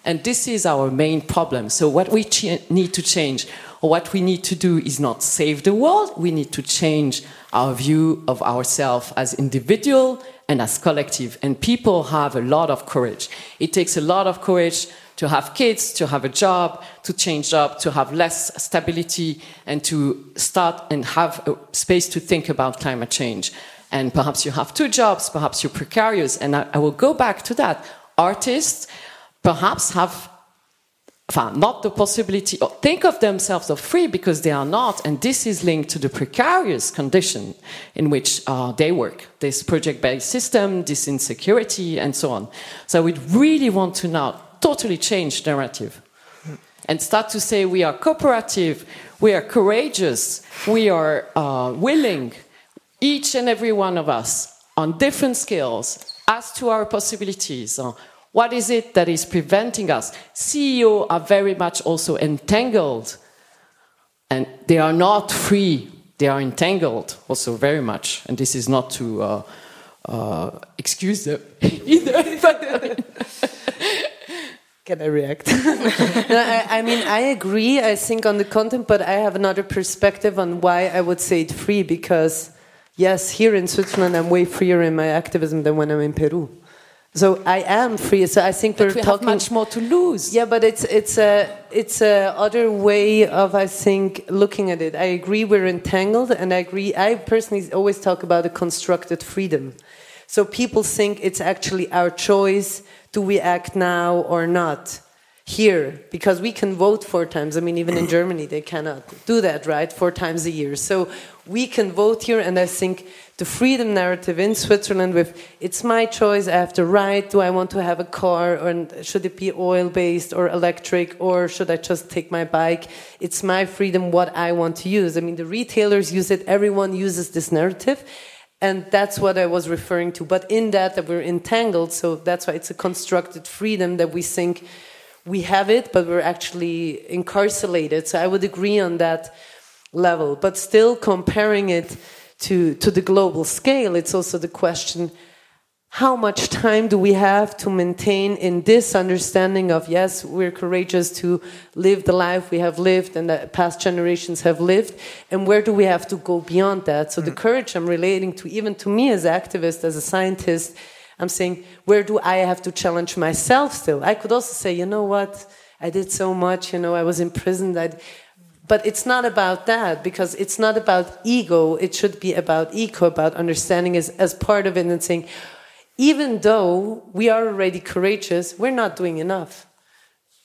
And this is our main problem. So what we need to change or what we need to do is not save the world. We need to change our view of ourselves as individual and as collective. And people have a lot of courage. It takes a lot of courage to have kids, to have a job, to change job, to have less stability, and to start and have a space to think about climate change and perhaps you have two jobs, perhaps you're precarious. And I, I will go back to that. Artists perhaps have not the possibility or think of themselves as free because they are not and this is linked to the precarious condition in which uh, they work this project-based system this insecurity and so on so we really want to now totally change narrative and start to say we are cooperative we are courageous we are uh, willing each and every one of us on different scales as to our possibilities. Uh, what is it that is preventing us? CEO are very much also entangled, and they are not free. They are entangled also very much, and this is not to uh, uh, excuse them either. Can I react? no, I, I, mean, I agree. I think on the content, but I have another perspective on why I would say it free because yes, here in Switzerland, I'm way freer in my activism than when I'm in Peru. So I am free. So I think but we're we talking much more to lose. Yeah, but it's it's a it's a other way of I think looking at it. I agree we're entangled, and I agree. I personally always talk about a constructed freedom. So people think it's actually our choice: do we act now or not? here because we can vote four times. I mean, even in Germany, they cannot do that, right? Four times a year. So we can vote here, and I think the freedom narrative in Switzerland with it's my choice, I have the right, do I want to have a car, or should it be oil based or electric, or should I just take my bike? It's my freedom, what I want to use. I mean, the retailers use it, everyone uses this narrative. And that's what I was referring to. But in that, that we're entangled, so that's why it's a constructed freedom that we think we have it, but we're actually incarcerated. So I would agree on that level. But still, comparing it to, to the global scale, it's also the question how much time do we have to maintain in this understanding of yes, we're courageous to live the life we have lived and that past generations have lived, and where do we have to go beyond that? So mm. the courage I'm relating to, even to me as activist, as a scientist, I'm saying, where do I have to challenge myself still? I could also say, you know what? I did so much, you know, I was imprisoned. I, but it's not about that because it's not about ego. It should be about eco, about understanding as, as part of it and saying, even though we are already courageous, we're not doing enough.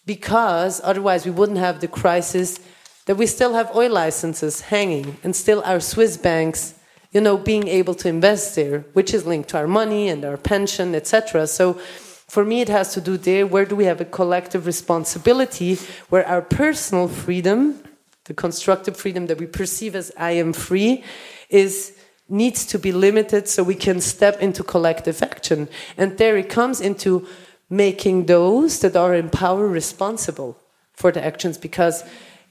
Because otherwise we wouldn't have the crisis that we still have oil licenses hanging and still our Swiss banks you know, being able to invest there, which is linked to our money and our pension, etc. So for me, it has to do there where do we have a collective responsibility where our personal freedom, the constructive freedom that we perceive as I am free, is needs to be limited so we can step into collective action. And there it comes into making those that are in power responsible for the actions because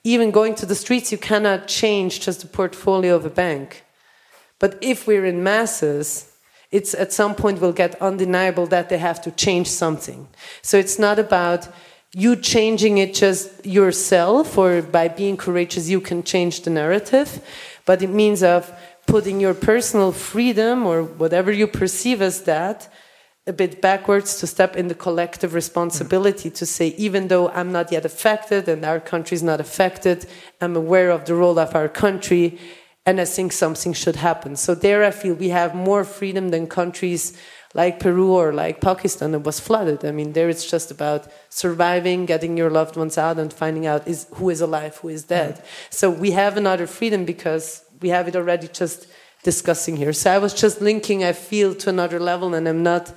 even going to the streets, you cannot change just the portfolio of a bank but if we're in masses, it's at some point will get undeniable that they have to change something. So it's not about you changing it just yourself or by being courageous you can change the narrative, but it means of putting your personal freedom or whatever you perceive as that a bit backwards to step in the collective responsibility to say even though i'm not yet affected and our country is not affected i'm aware of the role of our country and I think something should happen. So there I feel we have more freedom than countries like Peru or like Pakistan that was flooded. I mean, there it's just about surviving, getting your loved ones out, and finding out is who is alive, who is dead. Mm. So we have another freedom because we have it already just discussing here. So I was just linking, I feel, to another level, and I'm not.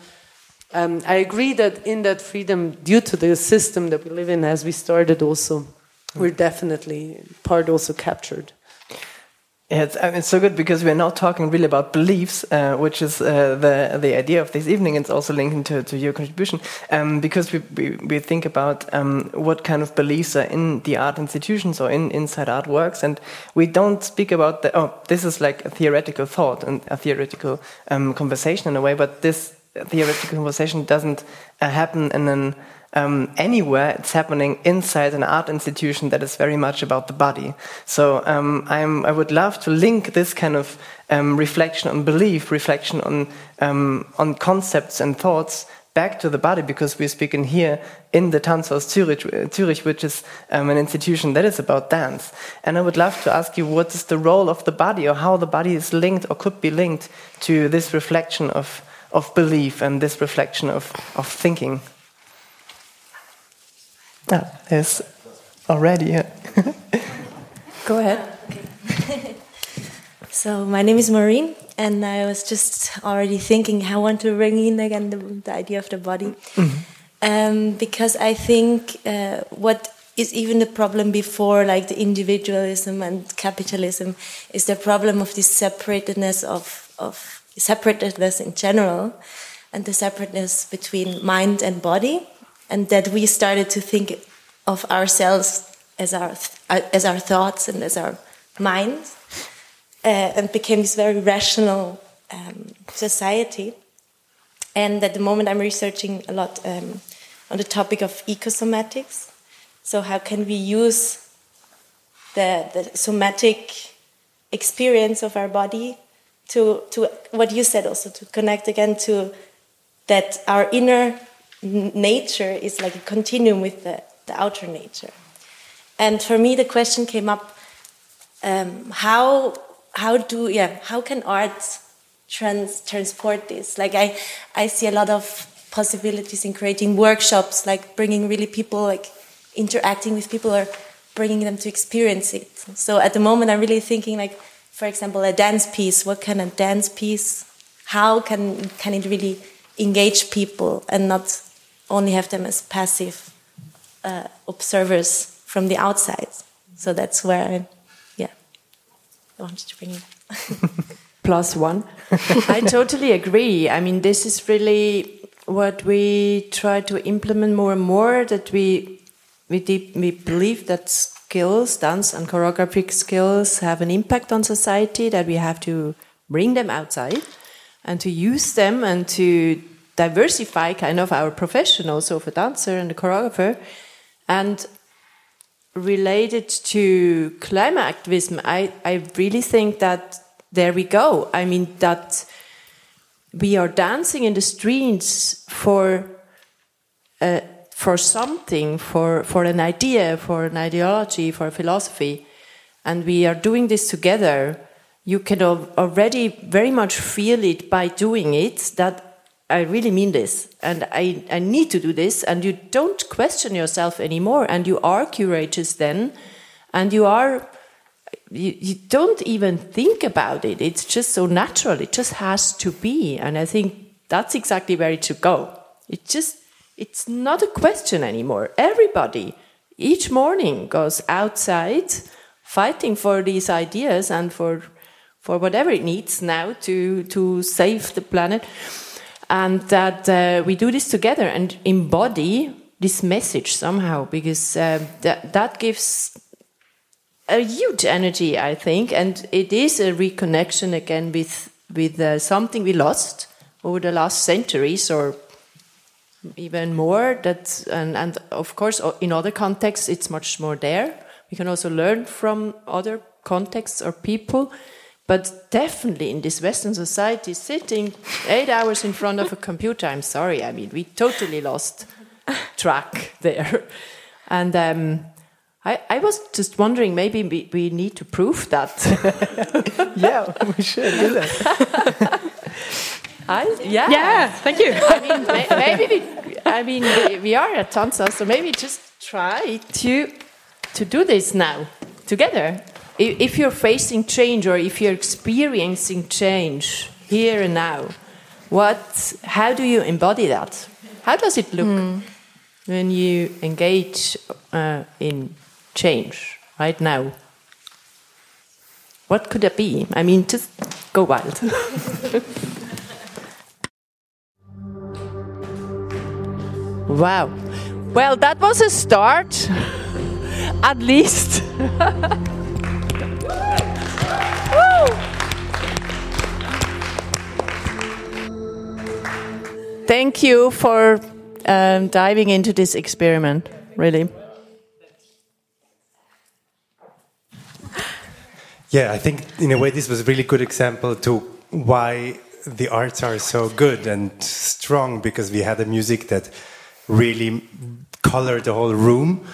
Um, I agree that in that freedom, due to the system that we live in, as we started, also, we're definitely part also captured. It's, I mean, it's so good because we're now talking really about beliefs, uh, which is uh, the the idea of this evening. It's also linking to, to your contribution um, because we, we, we think about um, what kind of beliefs are in the art institutions or in inside artworks, and we don't speak about the. Oh, this is like a theoretical thought and a theoretical um, conversation in a way, but this theoretical conversation doesn't uh, happen in an um, anywhere. It's happening inside an art institution that is very much about the body. So um, i would love to link this kind of um, reflection on belief, reflection on um, on concepts and thoughts back to the body because we're speaking here in the Tanzhaus Zurich, Zurich which is um, an institution that is about dance. And I would love to ask you what is the role of the body or how the body is linked or could be linked to this reflection of, of belief and this reflection of, of thinking. Ah, yes, already. Yeah. Go ahead. so my name is Maureen, and I was just already thinking how I want to bring in again the, the idea of the body, mm -hmm. um, because I think uh, what is even the problem before like the individualism and capitalism is the problem of this separatedness of of separatedness in general, and the separateness between mind and body and that we started to think of ourselves as our as our thoughts and as our minds, uh, and became this very rational um, society. And at the moment, I'm researching a lot um, on the topic of ecosomatics. So, how can we use the, the somatic experience of our body to, to what you said also to connect again to that our inner nature is like a continuum with the, the outer nature. And for me, the question came up: um, how how do yeah how can art trans transport this? Like I I see a lot of possibilities in creating workshops, like bringing really people like interacting with people or bringing them to experience it. So at the moment, I'm really thinking like, for example, a dance piece. What can a dance piece? How can can it really engage people and not only have them as passive uh, observers from the outside? So that's where I, yeah, I wanted to bring it. Plus one. I totally agree. I mean, this is really what we try to implement more and more. That we we deep, we believe that skills, dance and choreographic skills, have an impact on society. That we have to bring them outside and to use them and to diversify kind of our profession also of a dancer and a choreographer. And related to climate activism, I, I really think that there we go. I mean, that we are dancing in the streets for, uh, for something, for, for an idea, for an ideology, for a philosophy, and we are doing this together. You can already very much feel it by doing it that I really mean this, and I, I need to do this, and you don't question yourself anymore, and you are courageous then, and you are, you, you don't even think about it. It's just so natural. It just has to be, and I think that's exactly where it should go. It just, it's not a question anymore. Everybody, each morning, goes outside fighting for these ideas and for, for whatever it needs now to, to save the planet and that uh, we do this together and embody this message somehow because uh, that that gives a huge energy i think. And it is a reconnection again with with uh, something we lost over the last centuries or even more. That and, and of course in other contexts it's much more there. We can also learn from other contexts or people but definitely in this Western society, sitting eight hours in front of a computer, I'm sorry, I mean, we totally lost track there. And um, I, I, was just wondering, maybe we, we need to prove that. yeah, we should do that. I, yeah. Yeah, thank you. I mean, maybe we, I mean, we, we are at Tanza, so maybe just try to to do this now together if you're facing change or if you're experiencing change here and now, what, how do you embody that? How does it look mm. when you engage uh, in change right now? What could it be? I mean, just go wild. wow. Well, that was a start, at least. Thank you for um, diving into this experiment, really. Yeah, I think in a way this was a really good example to why the arts are so good and strong because we had a music that really colored the whole room.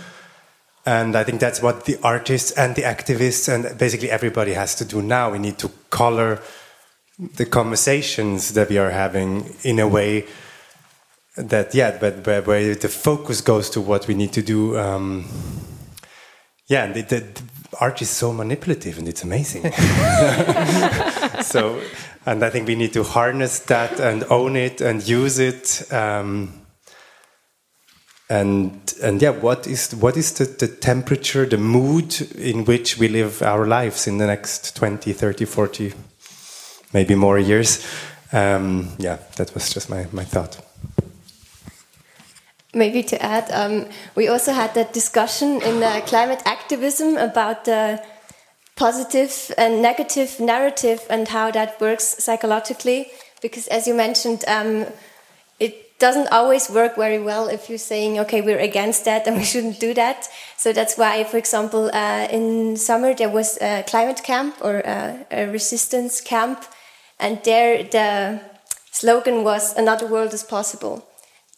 And I think that's what the artists and the activists and basically everybody has to do now. We need to color the conversations that we are having in a way that yeah, but where, where, the focus goes to what we need to do. Um, yeah, the, the, the, art is so manipulative and it's amazing. so, and I think we need to harness that and own it and use it. Um, and and yeah, what is what is the, the temperature, the mood in which we live our lives in the next 20, 30, 40, maybe more years? Um, yeah, that was just my, my thought. Maybe to add, um, we also had that discussion in uh, climate activism about the positive and negative narrative and how that works psychologically. Because, as you mentioned, um, it doesn't always work very well if you're saying, okay, we're against that and we shouldn't do that. So that's why, for example, uh, in summer there was a climate camp or a, a resistance camp, and there the slogan was "Another world is possible."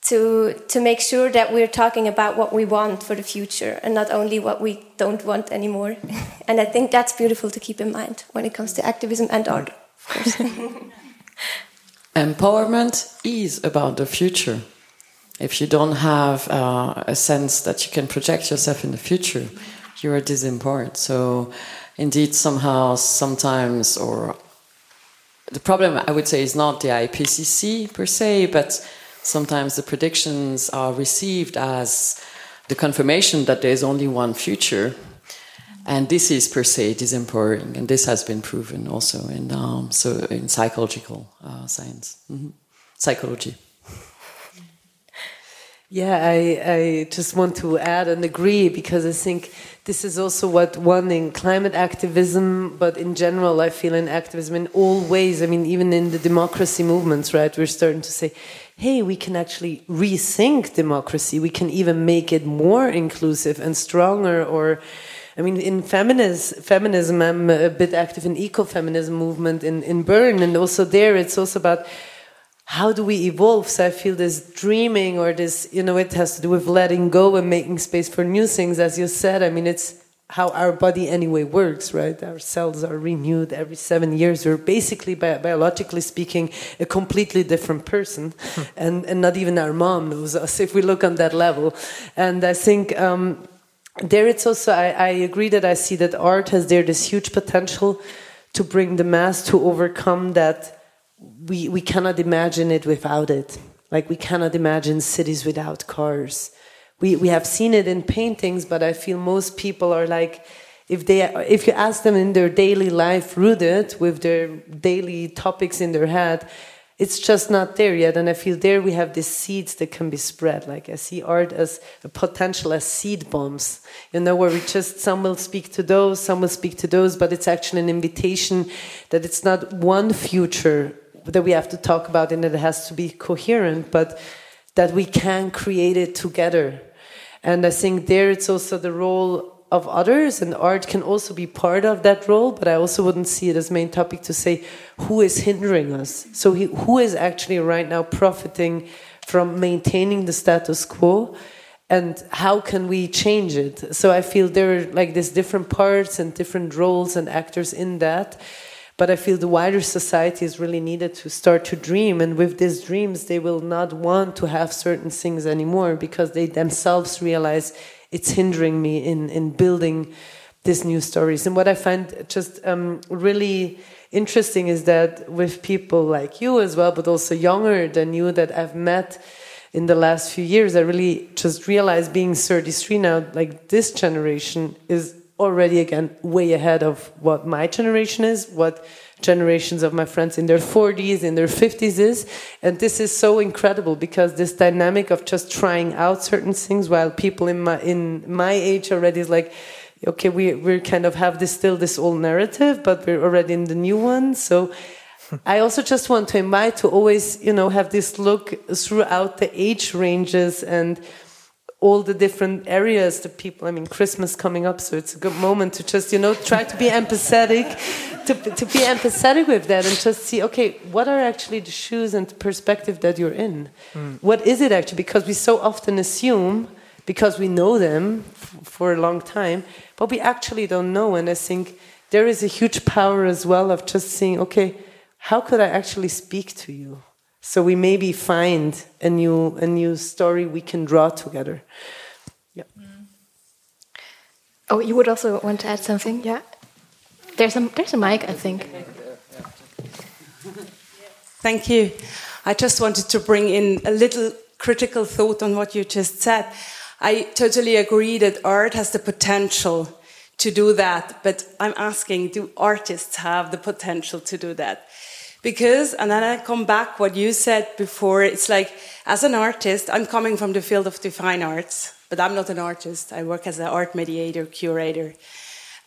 To to make sure that we're talking about what we want for the future and not only what we don't want anymore. and I think that's beautiful to keep in mind when it comes to activism and art, of course. Empowerment is about the future. If you don't have uh, a sense that you can project yourself in the future, you are disempowered. So, indeed, somehow, sometimes, or the problem I would say is not the IPCC per se, but sometimes the predictions are received as the confirmation that there is only one future. And this is per se disempowering, and this has been proven also in um, so in psychological uh, science, mm -hmm. psychology. Yeah, I, I just want to add and agree because I think this is also what one in climate activism, but in general, I feel in activism in all ways. I mean, even in the democracy movements, right? We're starting to say, hey, we can actually rethink democracy. We can even make it more inclusive and stronger. Or, I mean, in feminism, feminism, I'm a bit active in ecofeminism movement in, in Bern, and also there, it's also about how do we evolve? So I feel this dreaming or this, you know, it has to do with letting go and making space for new things. As you said, I mean, it's how our body anyway works, right? Our cells are renewed every seven years. We're basically, bi biologically speaking, a completely different person, and and not even our mom knows us if we look on that level. And I think. Um, there it's also I, I agree that I see that art has there this huge potential to bring the mass to overcome that we, we cannot imagine it without it. Like we cannot imagine cities without cars. We, we have seen it in paintings, but I feel most people are like, if they if you ask them in their daily life rooted with their daily topics in their head, it's just not there yet. And I feel there we have these seeds that can be spread. Like I see art as a potential as seed bombs, you know, where we just some will speak to those, some will speak to those, but it's actually an invitation that it's not one future that we have to talk about and that it has to be coherent, but that we can create it together. And I think there it's also the role of others, and art can also be part of that role, but I also wouldn't see it as main topic to say who is hindering us. So, he, who is actually right now profiting from maintaining the status quo? and how can we change it so i feel there are like these different parts and different roles and actors in that but I feel the wider society is really needed to start to dream. And with these dreams, they will not want to have certain things anymore because they themselves realize it's hindering me in, in building these new stories. And what I find just um, really interesting is that with people like you as well, but also younger than you that I've met in the last few years, I really just realized being 33 now, like this generation is already again way ahead of what my generation is, what generations of my friends in their 40s, in their 50s is. And this is so incredible because this dynamic of just trying out certain things while people in my in my age already is like, okay, we we kind of have this still this old narrative, but we're already in the new one. So I also just want to invite to always, you know, have this look throughout the age ranges and all the different areas the people i mean christmas coming up so it's a good moment to just you know try to be empathetic to, to be empathetic with that and just see okay what are actually the shoes and the perspective that you're in? Mm. what is it actually? Because we so often assume because we know them for a long time but we actually don't know. And i think there is a huge power as well of just seeing okay how could i actually speak to you so we maybe find a new a new story we can draw together. Yeah. Oh, you would also want to add something? Yeah. There's a there's a mic, I think. Thank you. I just wanted to bring in a little critical thought on what you just said. I totally agree that art has the potential to do that, but I'm asking, do artists have the potential to do that? Because and then i come back what you said before it's like as an artist i'm coming from the field of the fine arts but i'm not an artist. I work as an art mediator curator.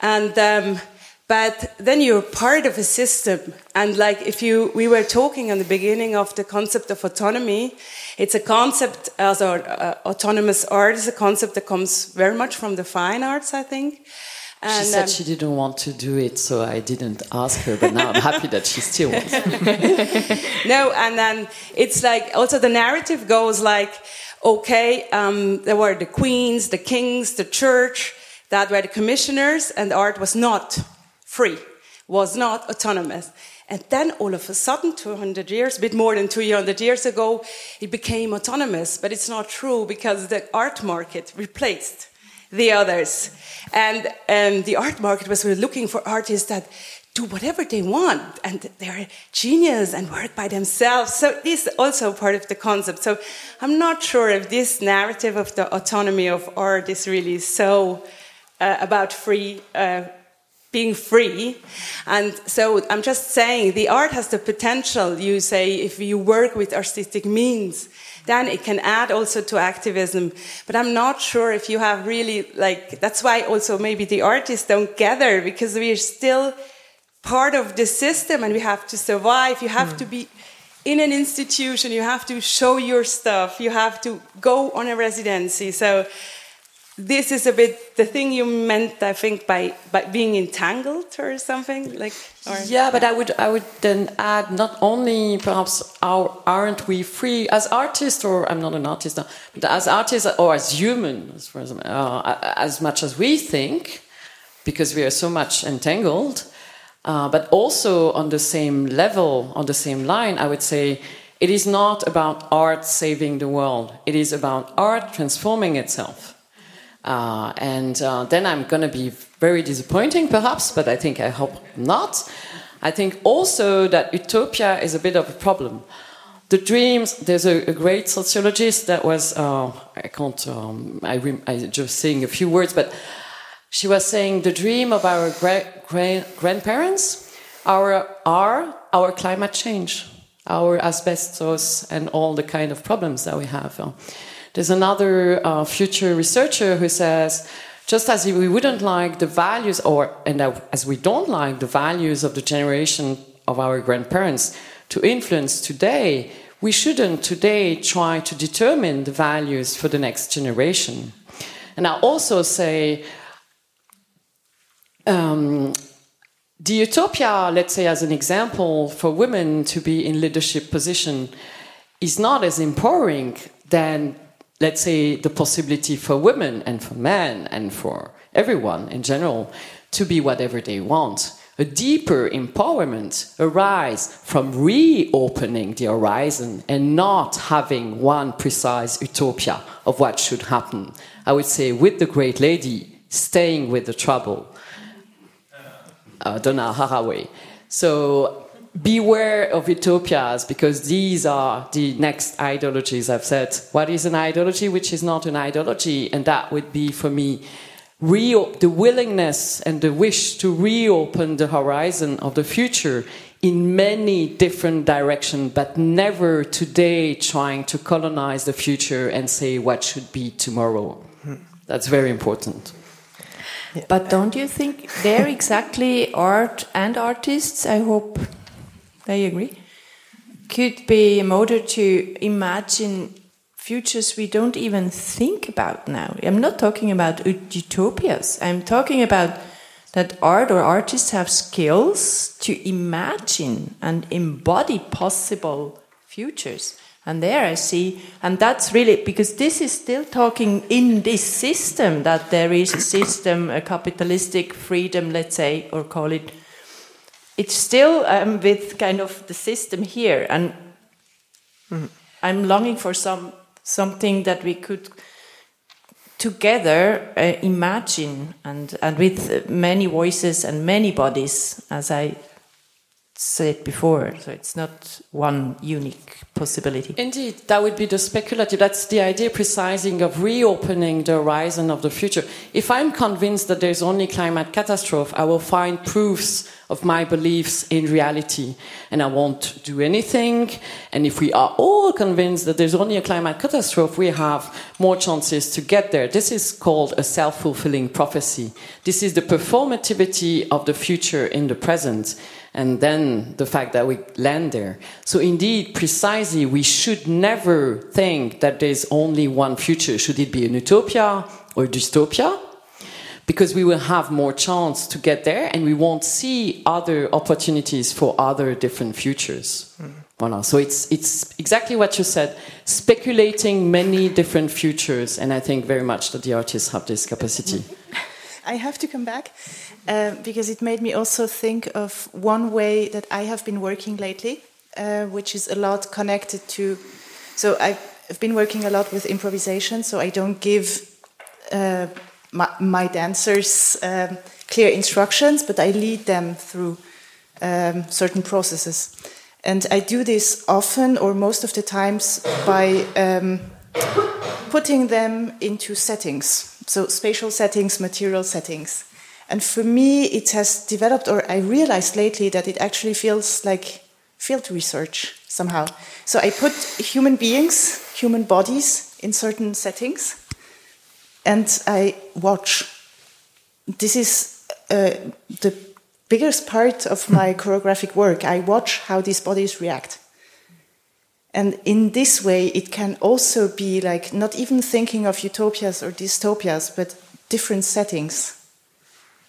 And um, but then you're part of a system. And like if you we were talking in the beginning of the concept of autonomy it's a concept as uh, autonomous art is a concept that comes very much from the fine arts i think and, she said um, she didn't want to do it, so I didn't ask her. But now I'm happy that she still wants. no, and then it's like also the narrative goes like, okay, um, there were the queens, the kings, the church that were the commissioners, and art was not free was not autonomous. And then all of a sudden, 200 years, a bit more than 200 years ago, it became autonomous. But it's not true because the art market replaced the others. And the art market was really looking for artists that do whatever they want and they're genius and work by themselves. So this is also part of the concept. So I'm not sure if this narrative of the autonomy of art is really so uh, about free. Uh, being free. And so I'm just saying the art has the potential, you say, if you work with artistic means, then it can add also to activism. But I'm not sure if you have really, like, that's why also maybe the artists don't gather because we are still part of the system and we have to survive. You have mm. to be in an institution, you have to show your stuff, you have to go on a residency. So this is a bit the thing you meant, I think, by, by being entangled or something like. Or? Yeah, but I would I would then add not only perhaps our, aren't we free as artists, or I'm not an artist, but as artists or as humans, uh, as much as we think, because we are so much entangled. Uh, but also on the same level, on the same line, I would say it is not about art saving the world. It is about art transforming itself. Uh, and uh, then I'm going to be very disappointing, perhaps, but I think I hope not. I think also that utopia is a bit of a problem. The dreams, there's a, a great sociologist that was, uh, I can't, um, I, I just saying a few words, but she was saying the dream of our gra gra grandparents our, are our climate change, our asbestos, and all the kind of problems that we have. There's another uh, future researcher who says, just as we wouldn't like the values, or and as we don't like the values of the generation of our grandparents to influence today, we shouldn't today try to determine the values for the next generation. And I also say um, the utopia, let's say, as an example, for women to be in leadership position is not as empowering than, let's say, the possibility for women and for men and for everyone in general to be whatever they want. A deeper empowerment arises from reopening the horizon and not having one precise utopia of what should happen. I would say, with the great lady, staying with the trouble uh, Donna Haraway. So beware of utopias because these are the next ideologies. I've said, what is an ideology which is not an ideology? And that would be for me the willingness and the wish to reopen the horizon of the future in many different directions, but never today trying to colonize the future and say what should be tomorrow. That's very important. But don't you think they're exactly art and artists? I hope they agree. Could be a motor to imagine futures we don't even think about now. I'm not talking about utopias. I'm talking about that art or artists have skills to imagine and embody possible futures. And there I see, and that's really because this is still talking in this system that there is a system, a capitalistic freedom, let's say, or call it. It's still um, with kind of the system here, and mm, I'm longing for some something that we could together uh, imagine and and with many voices and many bodies, as I said before. So it's not one unique possibility. Indeed, that would be the speculative. That's the idea precising of reopening the horizon of the future. If I'm convinced that there's only climate catastrophe, I will find proofs of my beliefs in reality and I won't do anything. And if we are all convinced that there's only a climate catastrophe, we have more chances to get there. This is called a self-fulfilling prophecy. This is the performativity of the future in the present and then the fact that we land there. So indeed, precisely, we should never think that there's only one future. Should it be an utopia or dystopia? Because we will have more chance to get there and we won't see other opportunities for other different futures. Mm. Voilà. So it's, it's exactly what you said, speculating many different futures. And I think very much that the artists have this capacity. I have to come back uh, because it made me also think of one way that I have been working lately, uh, which is a lot connected to. So I've been working a lot with improvisation, so I don't give uh, my, my, dancers um, clear instructions, but I lead them through um, certain processes. And I do this often or most of the times by um, putting them into settings. So, spatial settings, material settings. And for me, it has developed, or I realized lately that it actually feels like field research somehow. So, I put human beings, human bodies in certain settings, and I watch. This is uh, the biggest part of my choreographic work. I watch how these bodies react. And in this way, it can also be like not even thinking of utopias or dystopias, but different settings.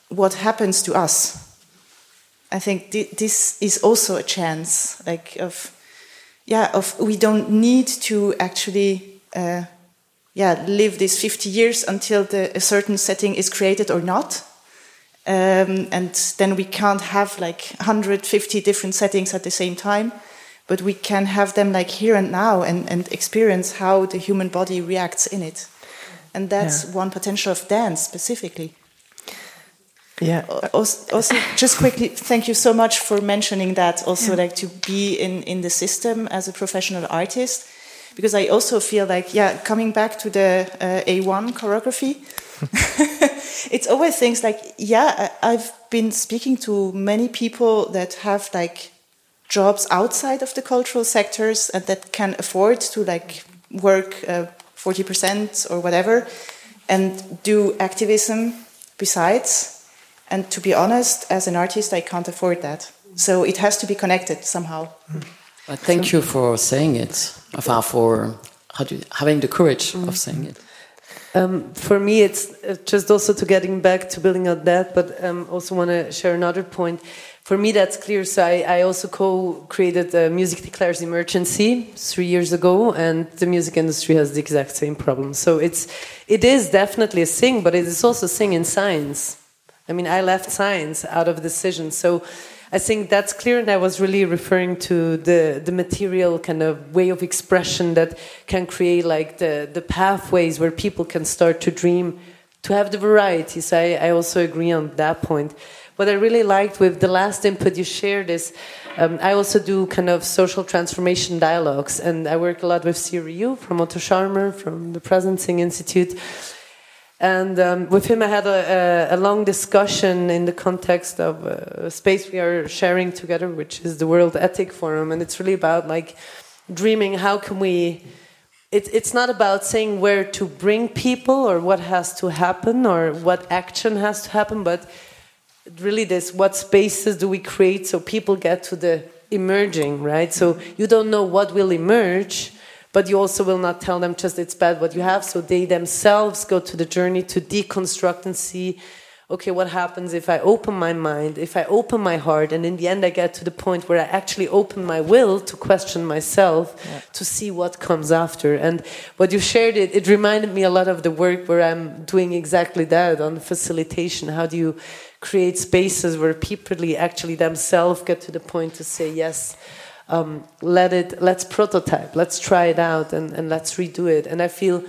What happens to us? I think th this is also a chance, like of, yeah, of we don't need to actually, uh, yeah, live these 50 years until the, a certain setting is created or not. Um, and then we can't have like 150 different settings at the same time but we can have them like here and now and, and experience how the human body reacts in it. And that's yeah. one potential of dance specifically. Yeah. Also, also, just quickly, thank you so much for mentioning that. Also, yeah. like to be in in the system as a professional artist, because I also feel like, yeah, coming back to the uh, A1 choreography, it's always things like, yeah, I've been speaking to many people that have like jobs outside of the cultural sectors and that can afford to like work uh, 40% or whatever and do activism besides. And to be honest as an artist i can't afford that. So it has to be connected somehow. Thank so, you for saying it for how do you, having the courage mm. of saying it. Um, for me, it's uh, just also to getting back to building on that, but um, also want to share another point for me, that's clear. So I, I also co-created uh, Music Declares Emergency three years ago, and the music industry has the exact same problem. So it's it is definitely a thing, but it is also a thing in science. I mean, I left science out of decision, so I think that's clear. And I was really referring to the the material kind of way of expression that can create like the the pathways where people can start to dream, to have the varieties. I, I also agree on that point what I really liked with the last input you shared is um, I also do kind of social transformation dialogues, and I work a lot with Theory U from Otto Scharmer from the Presencing Institute. And um, with him, I had a, a, a, long discussion in the context of a space we are sharing together, which is the World Ethic Forum. And it's really about like dreaming how can we. It, it's not about saying where to bring people or what has to happen or what action has to happen, but really this what spaces do we create so people get to the emerging right so you don't know what will emerge but you also will not tell them just it's bad what you have so they themselves go to the journey to deconstruct and see okay, what happens if I open my mind, if I open my heart, and in the end I get to the point where I actually open my will to question myself, yeah. to see what comes after. And what you shared, it, it reminded me a lot of the work where I'm doing exactly that on facilitation. How do you create spaces where people actually themselves get to the point to say, yes, um, let it, let's prototype, let's try it out, and, and let's redo it. And I feel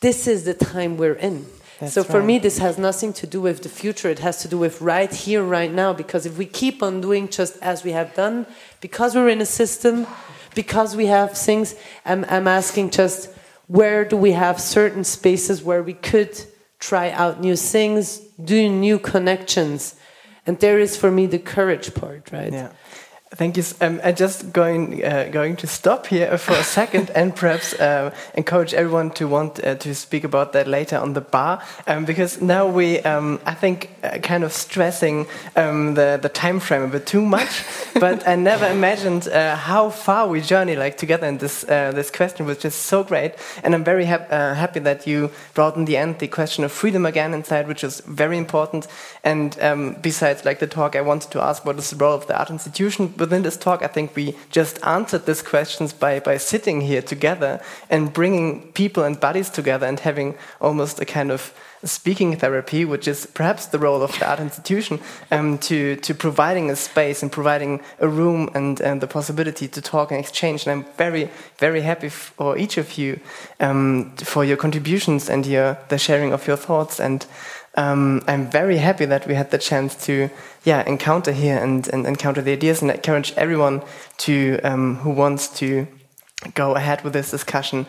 this is the time we're in that's so for right. me, this has nothing to do with the future. It has to do with right here, right now. Because if we keep on doing just as we have done, because we're in a system, because we have things, I'm, I'm asking just where do we have certain spaces where we could try out new things, do new connections. And there is for me the courage part, right? Yeah. Thank you. Um, I'm just going uh, going to stop here for a second and perhaps uh, encourage everyone to want uh, to speak about that later on the bar um, because now we um, I think uh, kind of stressing um, the the time frame a bit too much. but I never imagined uh, how far we journey like together in this uh, this question was just so great, and I'm very hap happy that you brought in the end the question of freedom again inside, which is very important. And um, besides like the talk, I wanted to ask what is the role of the art institution within this talk, I think we just answered these questions by, by sitting here together and bringing people and bodies together and having almost a kind of speaking therapy, which is perhaps the role of the art institution, um, to, to providing a space and providing a room and, and the possibility to talk and exchange. And I'm very, very happy for each of you um, for your contributions and your, the sharing of your thoughts. And um, I'm very happy that we had the chance to yeah, encounter here and, and encounter the ideas and encourage everyone to um, who wants to go ahead with this discussion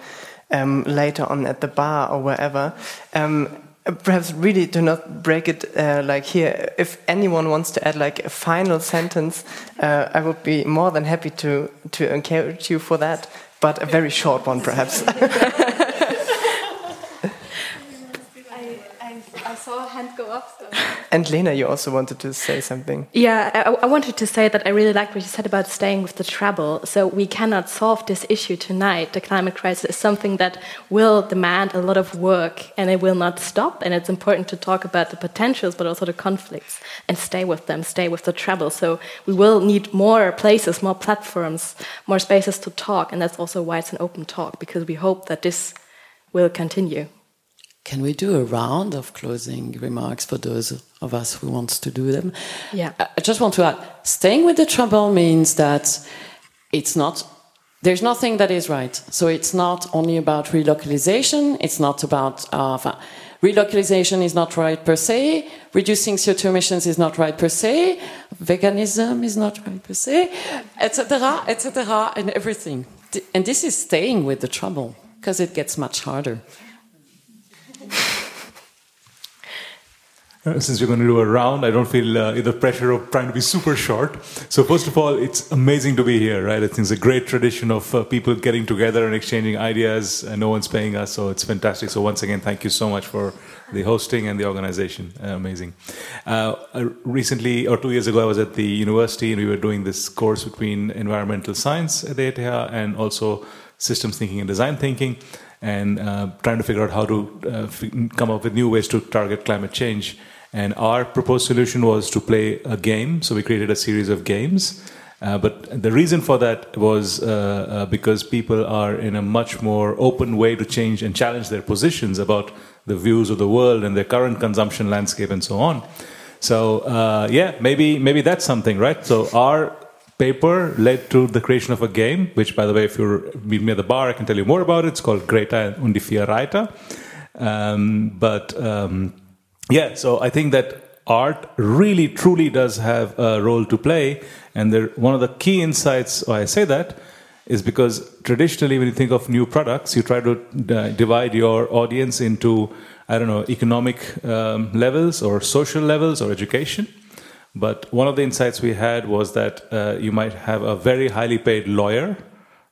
um, later on at the bar or wherever. Um, perhaps really do not break it uh, like here. If anyone wants to add like a final sentence, uh, I would be more than happy to to encourage you for that, but a very short one, perhaps. saw a hand go up. So. And Lena, you also wanted to say something. Yeah, I, I, wanted to say that I really liked what you said about staying with the trouble. So we cannot solve this issue tonight. The climate crisis is something that will demand a lot of work and it will not stop. And it's important to talk about the potentials, but also the conflicts and stay with them, stay with the trouble. So we will need more places, more platforms, more spaces to talk. And that's also why it's an open talk, because we hope that this will continue. Can we do a round of closing remarks for those of us who wants to do them? Yeah. I just want to add, staying with the trouble means that it's not there's nothing that is right. So it's not only about relocalization. It's not about uh, relocalization is not right per se. Reducing CO2 emissions is not right per se. Veganism is not right per se, etc., etc., and everything. And this is staying with the trouble because it gets much harder. Uh, since we're going to do a round, I don't feel uh, the pressure of trying to be super short. So, first of all, it's amazing to be here, right? I think it's a great tradition of uh, people getting together and exchanging ideas, and no one's paying us, so it's fantastic. So, once again, thank you so much for the hosting and the organization. Uh, amazing. Uh, recently, or two years ago, I was at the university and we were doing this course between environmental science at the ETH and also systems thinking and design thinking and uh, trying to figure out how to uh, come up with new ways to target climate change. And our proposed solution was to play a game. So we created a series of games. Uh, but the reason for that was uh, uh, because people are in a much more open way to change and challenge their positions about the views of the world and their current consumption landscape and so on. So uh, yeah, maybe maybe that's something, right? So our paper led to the creation of a game, which, by the way, if you meet me at the bar, I can tell you more about it. It's called Greta und die vier Reiter. Um, but um, yeah, so I think that art really, truly does have a role to play. And there, one of the key insights why I say that is because traditionally, when you think of new products, you try to uh, divide your audience into, I don't know, economic um, levels or social levels or education. But one of the insights we had was that uh, you might have a very highly paid lawyer,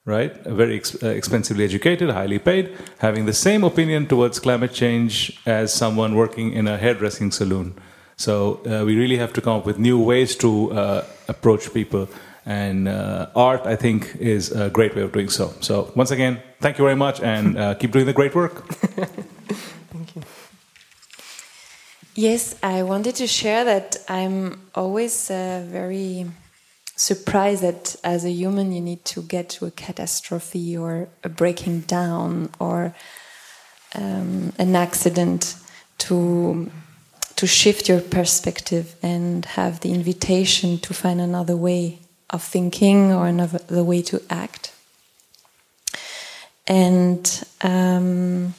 right? A very ex- uh, expensively educated, highly paid, having the same opinion towards climate change as someone working in a hairdressing saloon. So uh, we really have to come up with new ways to uh, approach people. And uh, art, I think, is a great way of doing so. So once again, thank you very much and uh, keep doing the great work. Yes, I wanted to share that I'm always uh, very surprised that as a human you need to get to a catastrophe or a breaking down or um, an accident to to shift your perspective and have the invitation to find another way of thinking or another way to act. And um,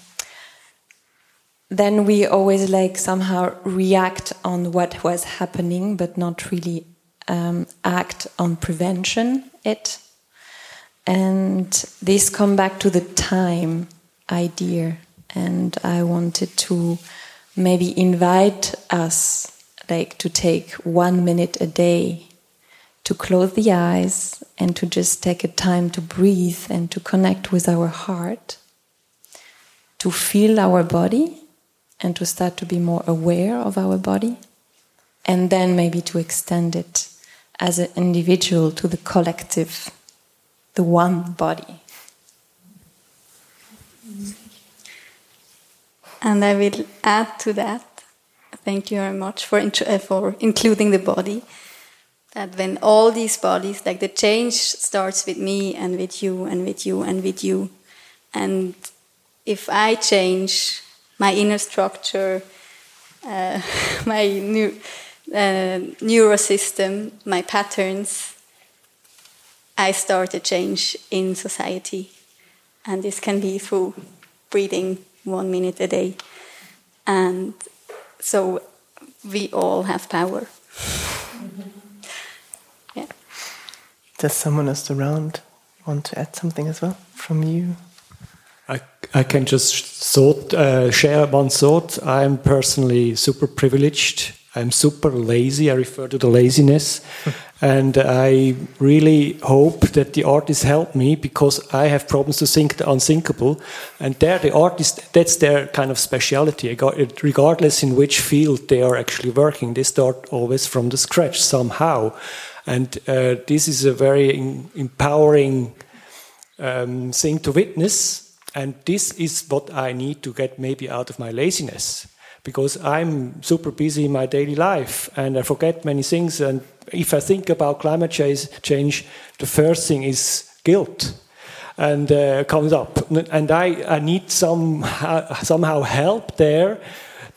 then we always like somehow react on what was happening, but not really um, act on prevention it. And this come back to the time idea, and I wanted to maybe invite us like to take one minute a day to close the eyes and to just take a time to breathe and to connect with our heart, to feel our body and to start to be more aware of our body, and then maybe to extend it as an individual to the collective, the one body. And I will add to that. Thank you very much for, uh, for including the body. that when all these bodies, like the change starts with me and with you and with you and with you. And if I change my inner structure, uh, my new, uh, neurosystem, my patterns, I start a change in society. And this can be through breathing one minute a day. And so we all have power. yeah. Does someone else around want to add something as well from you? I, I can just thought, uh, share one thought. I'm personally super privileged. I'm super lazy. I refer to the laziness. and I really hope that the artists help me because I have problems to think the unthinkable. And there, the artist, that's their kind of speciality. Regardless in which field they are actually working, they start always from the scratch somehow. And uh, this is a very empowering um, thing to witness. And this is what I need to get maybe out of my laziness because I'm super busy in my daily life and I forget many things. And if I think about climate change, the first thing is guilt and uh, comes up. And I, I need some, uh, somehow help there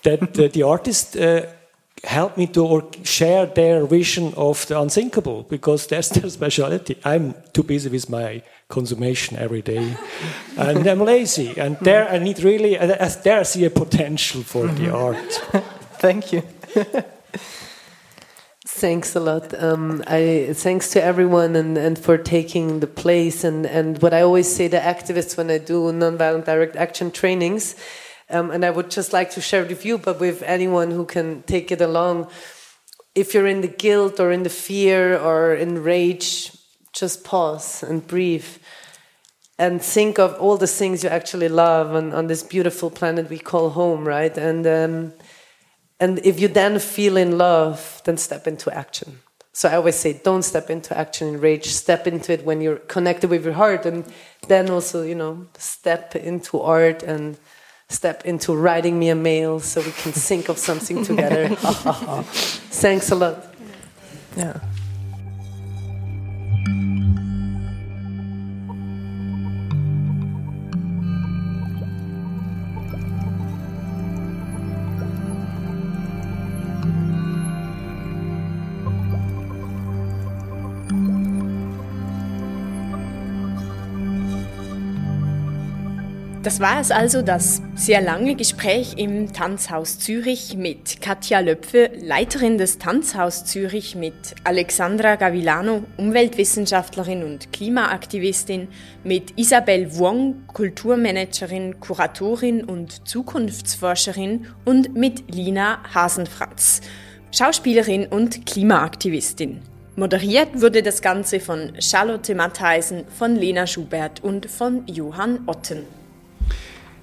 that uh, the artist uh, help me to or share their vision of the unthinkable because that's their specialty. I'm too busy with my consummation every day and I'm lazy. And there I need really, there I see a potential for the mm-hmm. art. Thank you. Thanks a lot. Um, I thanks to everyone and, and for taking the place and, and what I always say to activists when I do nonviolent direct action trainings, um, and I would just like to share it with you, but with anyone who can take it along. If you're in the guilt or in the fear or in rage, just pause and breathe and think of all the things you actually love on, on this beautiful planet we call home, right? And um, and if you then feel in love, then step into action. So I always say, don't step into action in rage. Step into it when you're connected with your heart, and then also, you know, step into art and step into writing me a mail so we can think of something together. Thanks a lot. Yeah. Das war es also, das sehr lange Gespräch im Tanzhaus Zürich mit Katja Löpfe, Leiterin des Tanzhaus Zürich, mit Alexandra Gavilano, Umweltwissenschaftlerin und Klimaaktivistin, mit Isabel Wong, Kulturmanagerin, Kuratorin und Zukunftsforscherin und mit Lina Hasenfratz, Schauspielerin und Klimaaktivistin. Moderiert wurde das Ganze von Charlotte Mattheisen, von Lena Schubert und von Johann Otten.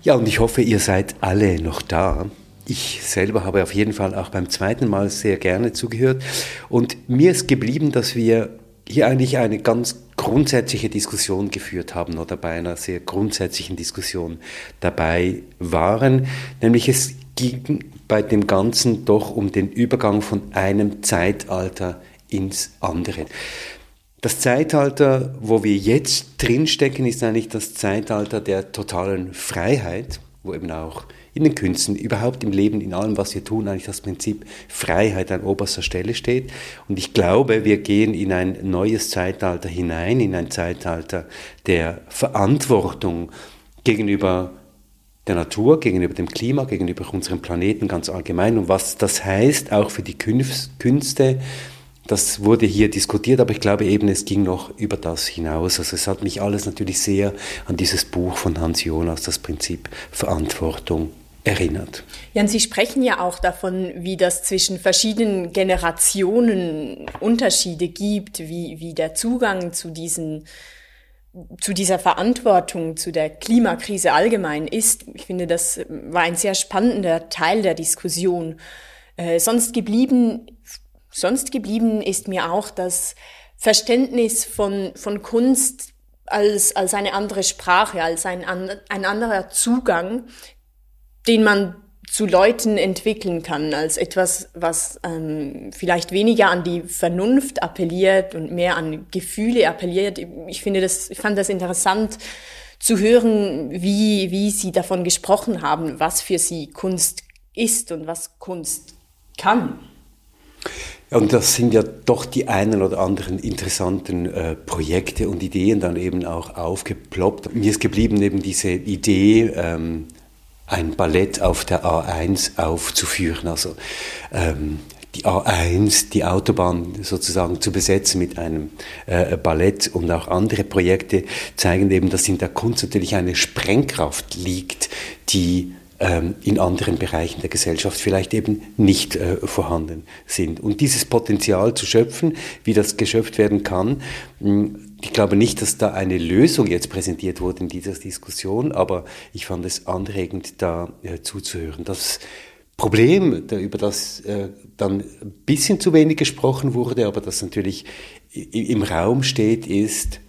Ja, und ich hoffe, ihr seid alle noch da. Ich selber habe auf jeden Fall auch beim zweiten Mal sehr gerne zugehört. Und mir ist geblieben, dass wir hier eigentlich eine ganz grundsätzliche Diskussion geführt haben oder bei einer sehr grundsätzlichen Diskussion dabei waren. Nämlich es ging bei dem Ganzen doch um den Übergang von einem Zeitalter ins andere. Das Zeitalter, wo wir jetzt drinstecken, ist eigentlich das Zeitalter der totalen Freiheit, wo eben auch in den Künsten, überhaupt im Leben, in allem, was wir tun, eigentlich das Prinzip Freiheit an oberster Stelle steht. Und ich glaube, wir gehen in ein neues Zeitalter hinein, in ein Zeitalter der Verantwortung gegenüber der Natur, gegenüber dem Klima, gegenüber unserem Planeten ganz allgemein und was das heißt auch für die Künste, das wurde hier diskutiert, aber ich glaube eben, es ging noch über das hinaus. Also es hat mich alles natürlich sehr an dieses Buch von Hans Jonas, das Prinzip Verantwortung, erinnert. Ja, und Sie sprechen ja auch davon, wie das zwischen verschiedenen Generationen Unterschiede gibt, wie, wie der Zugang zu diesen zu dieser Verantwortung, zu der Klimakrise allgemein ist. Ich finde, das war ein sehr spannender Teil der Diskussion. Äh, sonst geblieben Sonst geblieben ist mir auch das Verständnis von, von Kunst als, als eine andere Sprache, als ein, ein anderer Zugang, den man zu Leuten entwickeln kann, als etwas, was ähm, vielleicht weniger an die Vernunft appelliert und mehr an Gefühle appelliert. Ich finde das, ich fand das interessant zu hören, wie, wie Sie davon gesprochen haben, was für Sie Kunst ist und was Kunst kann. Und das sind ja doch die einen oder anderen interessanten äh, Projekte und Ideen dann eben auch aufgeploppt. Mir ist geblieben eben diese Idee, ähm, ein Ballett auf der A1 aufzuführen. Also ähm, die A1, die Autobahn sozusagen zu besetzen mit einem äh, Ballett und auch andere Projekte zeigen eben, dass in der Kunst natürlich eine Sprengkraft liegt, die in anderen Bereichen der Gesellschaft vielleicht eben nicht äh, vorhanden sind. Und dieses Potenzial zu schöpfen, wie das geschöpft werden kann, hm, ich glaube nicht, dass da eine Lösung jetzt präsentiert wurde in dieser Diskussion, aber ich fand es anregend, da äh, zuzuhören. Das Problem, über das äh, dann ein bisschen zu wenig gesprochen wurde, aber das natürlich im Raum steht, ist,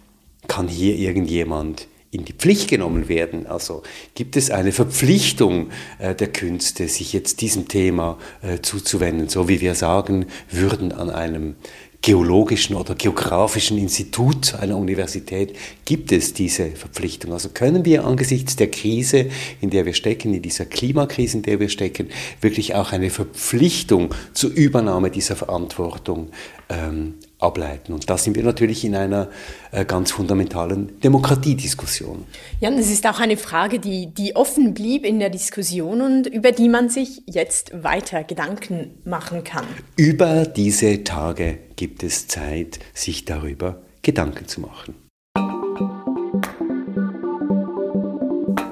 kann hier irgendjemand in die Pflicht genommen werden. Also gibt es eine Verpflichtung äh, der Künste, sich jetzt diesem Thema äh, zuzuwenden, so wie wir sagen würden an einem geologischen oder geografischen Institut einer Universität gibt es diese Verpflichtung. Also können wir angesichts der Krise, in der wir stecken, in dieser Klimakrise, in der wir stecken, wirklich auch eine Verpflichtung zur Übernahme dieser Verantwortung ähm, ableiten. Und da sind wir natürlich in einer äh, ganz fundamentalen Demokratiediskussion. Ja, das ist auch eine Frage, die, die offen blieb in der Diskussion und über die man sich jetzt weiter Gedanken machen kann. Über diese Tage gibt es Zeit, sich darüber Gedanken zu machen.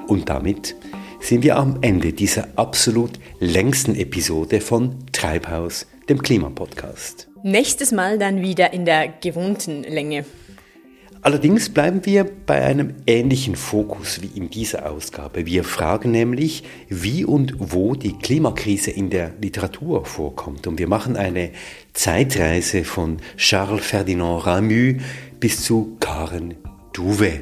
Und damit sind wir am Ende dieser absolut längsten Episode von Treibhaus, dem Klimapodcast. Nächstes Mal dann wieder in der gewohnten Länge. Allerdings bleiben wir bei einem ähnlichen Fokus wie in dieser Ausgabe. Wir fragen nämlich, wie und wo die Klimakrise in der Literatur vorkommt. Und wir machen eine Zeitreise von Charles Ferdinand Ramu bis zu Karen Duve.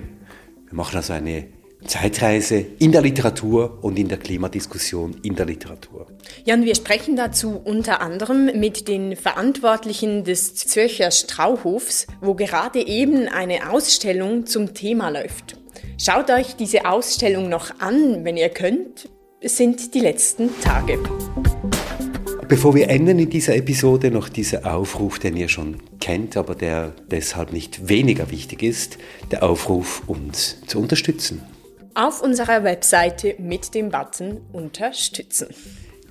Wir machen also eine Zeitreise in der Literatur und in der Klimadiskussion in der Literatur. Ja, und wir sprechen dazu unter anderem mit den Verantwortlichen des Zürcher Strauhofs, wo gerade eben eine Ausstellung zum Thema läuft. Schaut euch diese Ausstellung noch an, wenn ihr könnt. Es sind die letzten Tage. Bevor wir enden in dieser Episode, noch dieser Aufruf, den ihr schon kennt, aber der deshalb nicht weniger wichtig ist, der Aufruf, uns zu unterstützen auf unserer Webseite mit dem Button Unterstützen.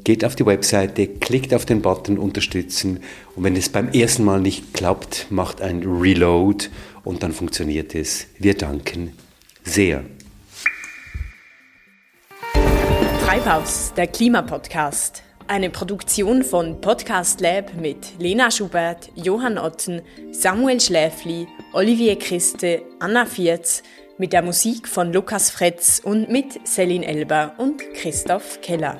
Geht auf die Webseite, klickt auf den Button Unterstützen und wenn es beim ersten Mal nicht klappt, macht ein Reload und dann funktioniert es. Wir danken sehr. Treibhaus, der Klimapodcast. Eine Produktion von Podcast Lab mit Lena Schubert, Johann Otten, Samuel Schläfli, Olivier Christe, Anna Vierz, mit der Musik von Lukas Fretz und mit Celine Elber und Christoph Keller.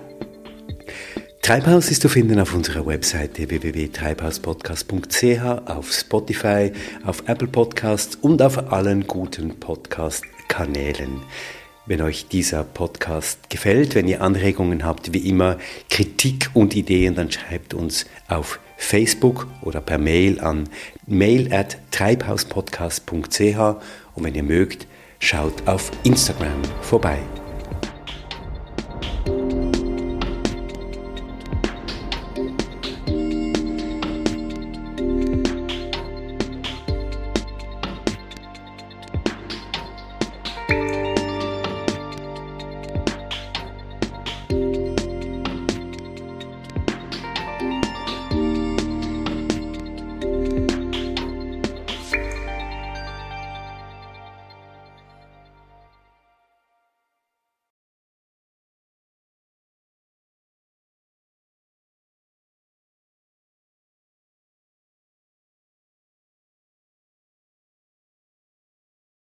Treibhaus ist zu finden auf unserer Webseite www.treibhauspodcast.ch, auf Spotify, auf Apple Podcasts und auf allen guten Podcast-Kanälen. Wenn euch dieser Podcast gefällt, wenn ihr Anregungen habt, wie immer Kritik und Ideen, dann schreibt uns auf Facebook oder per Mail an mail at treibhauspodcast.ch und wenn ihr mögt, Schaut auf Instagram vorbei.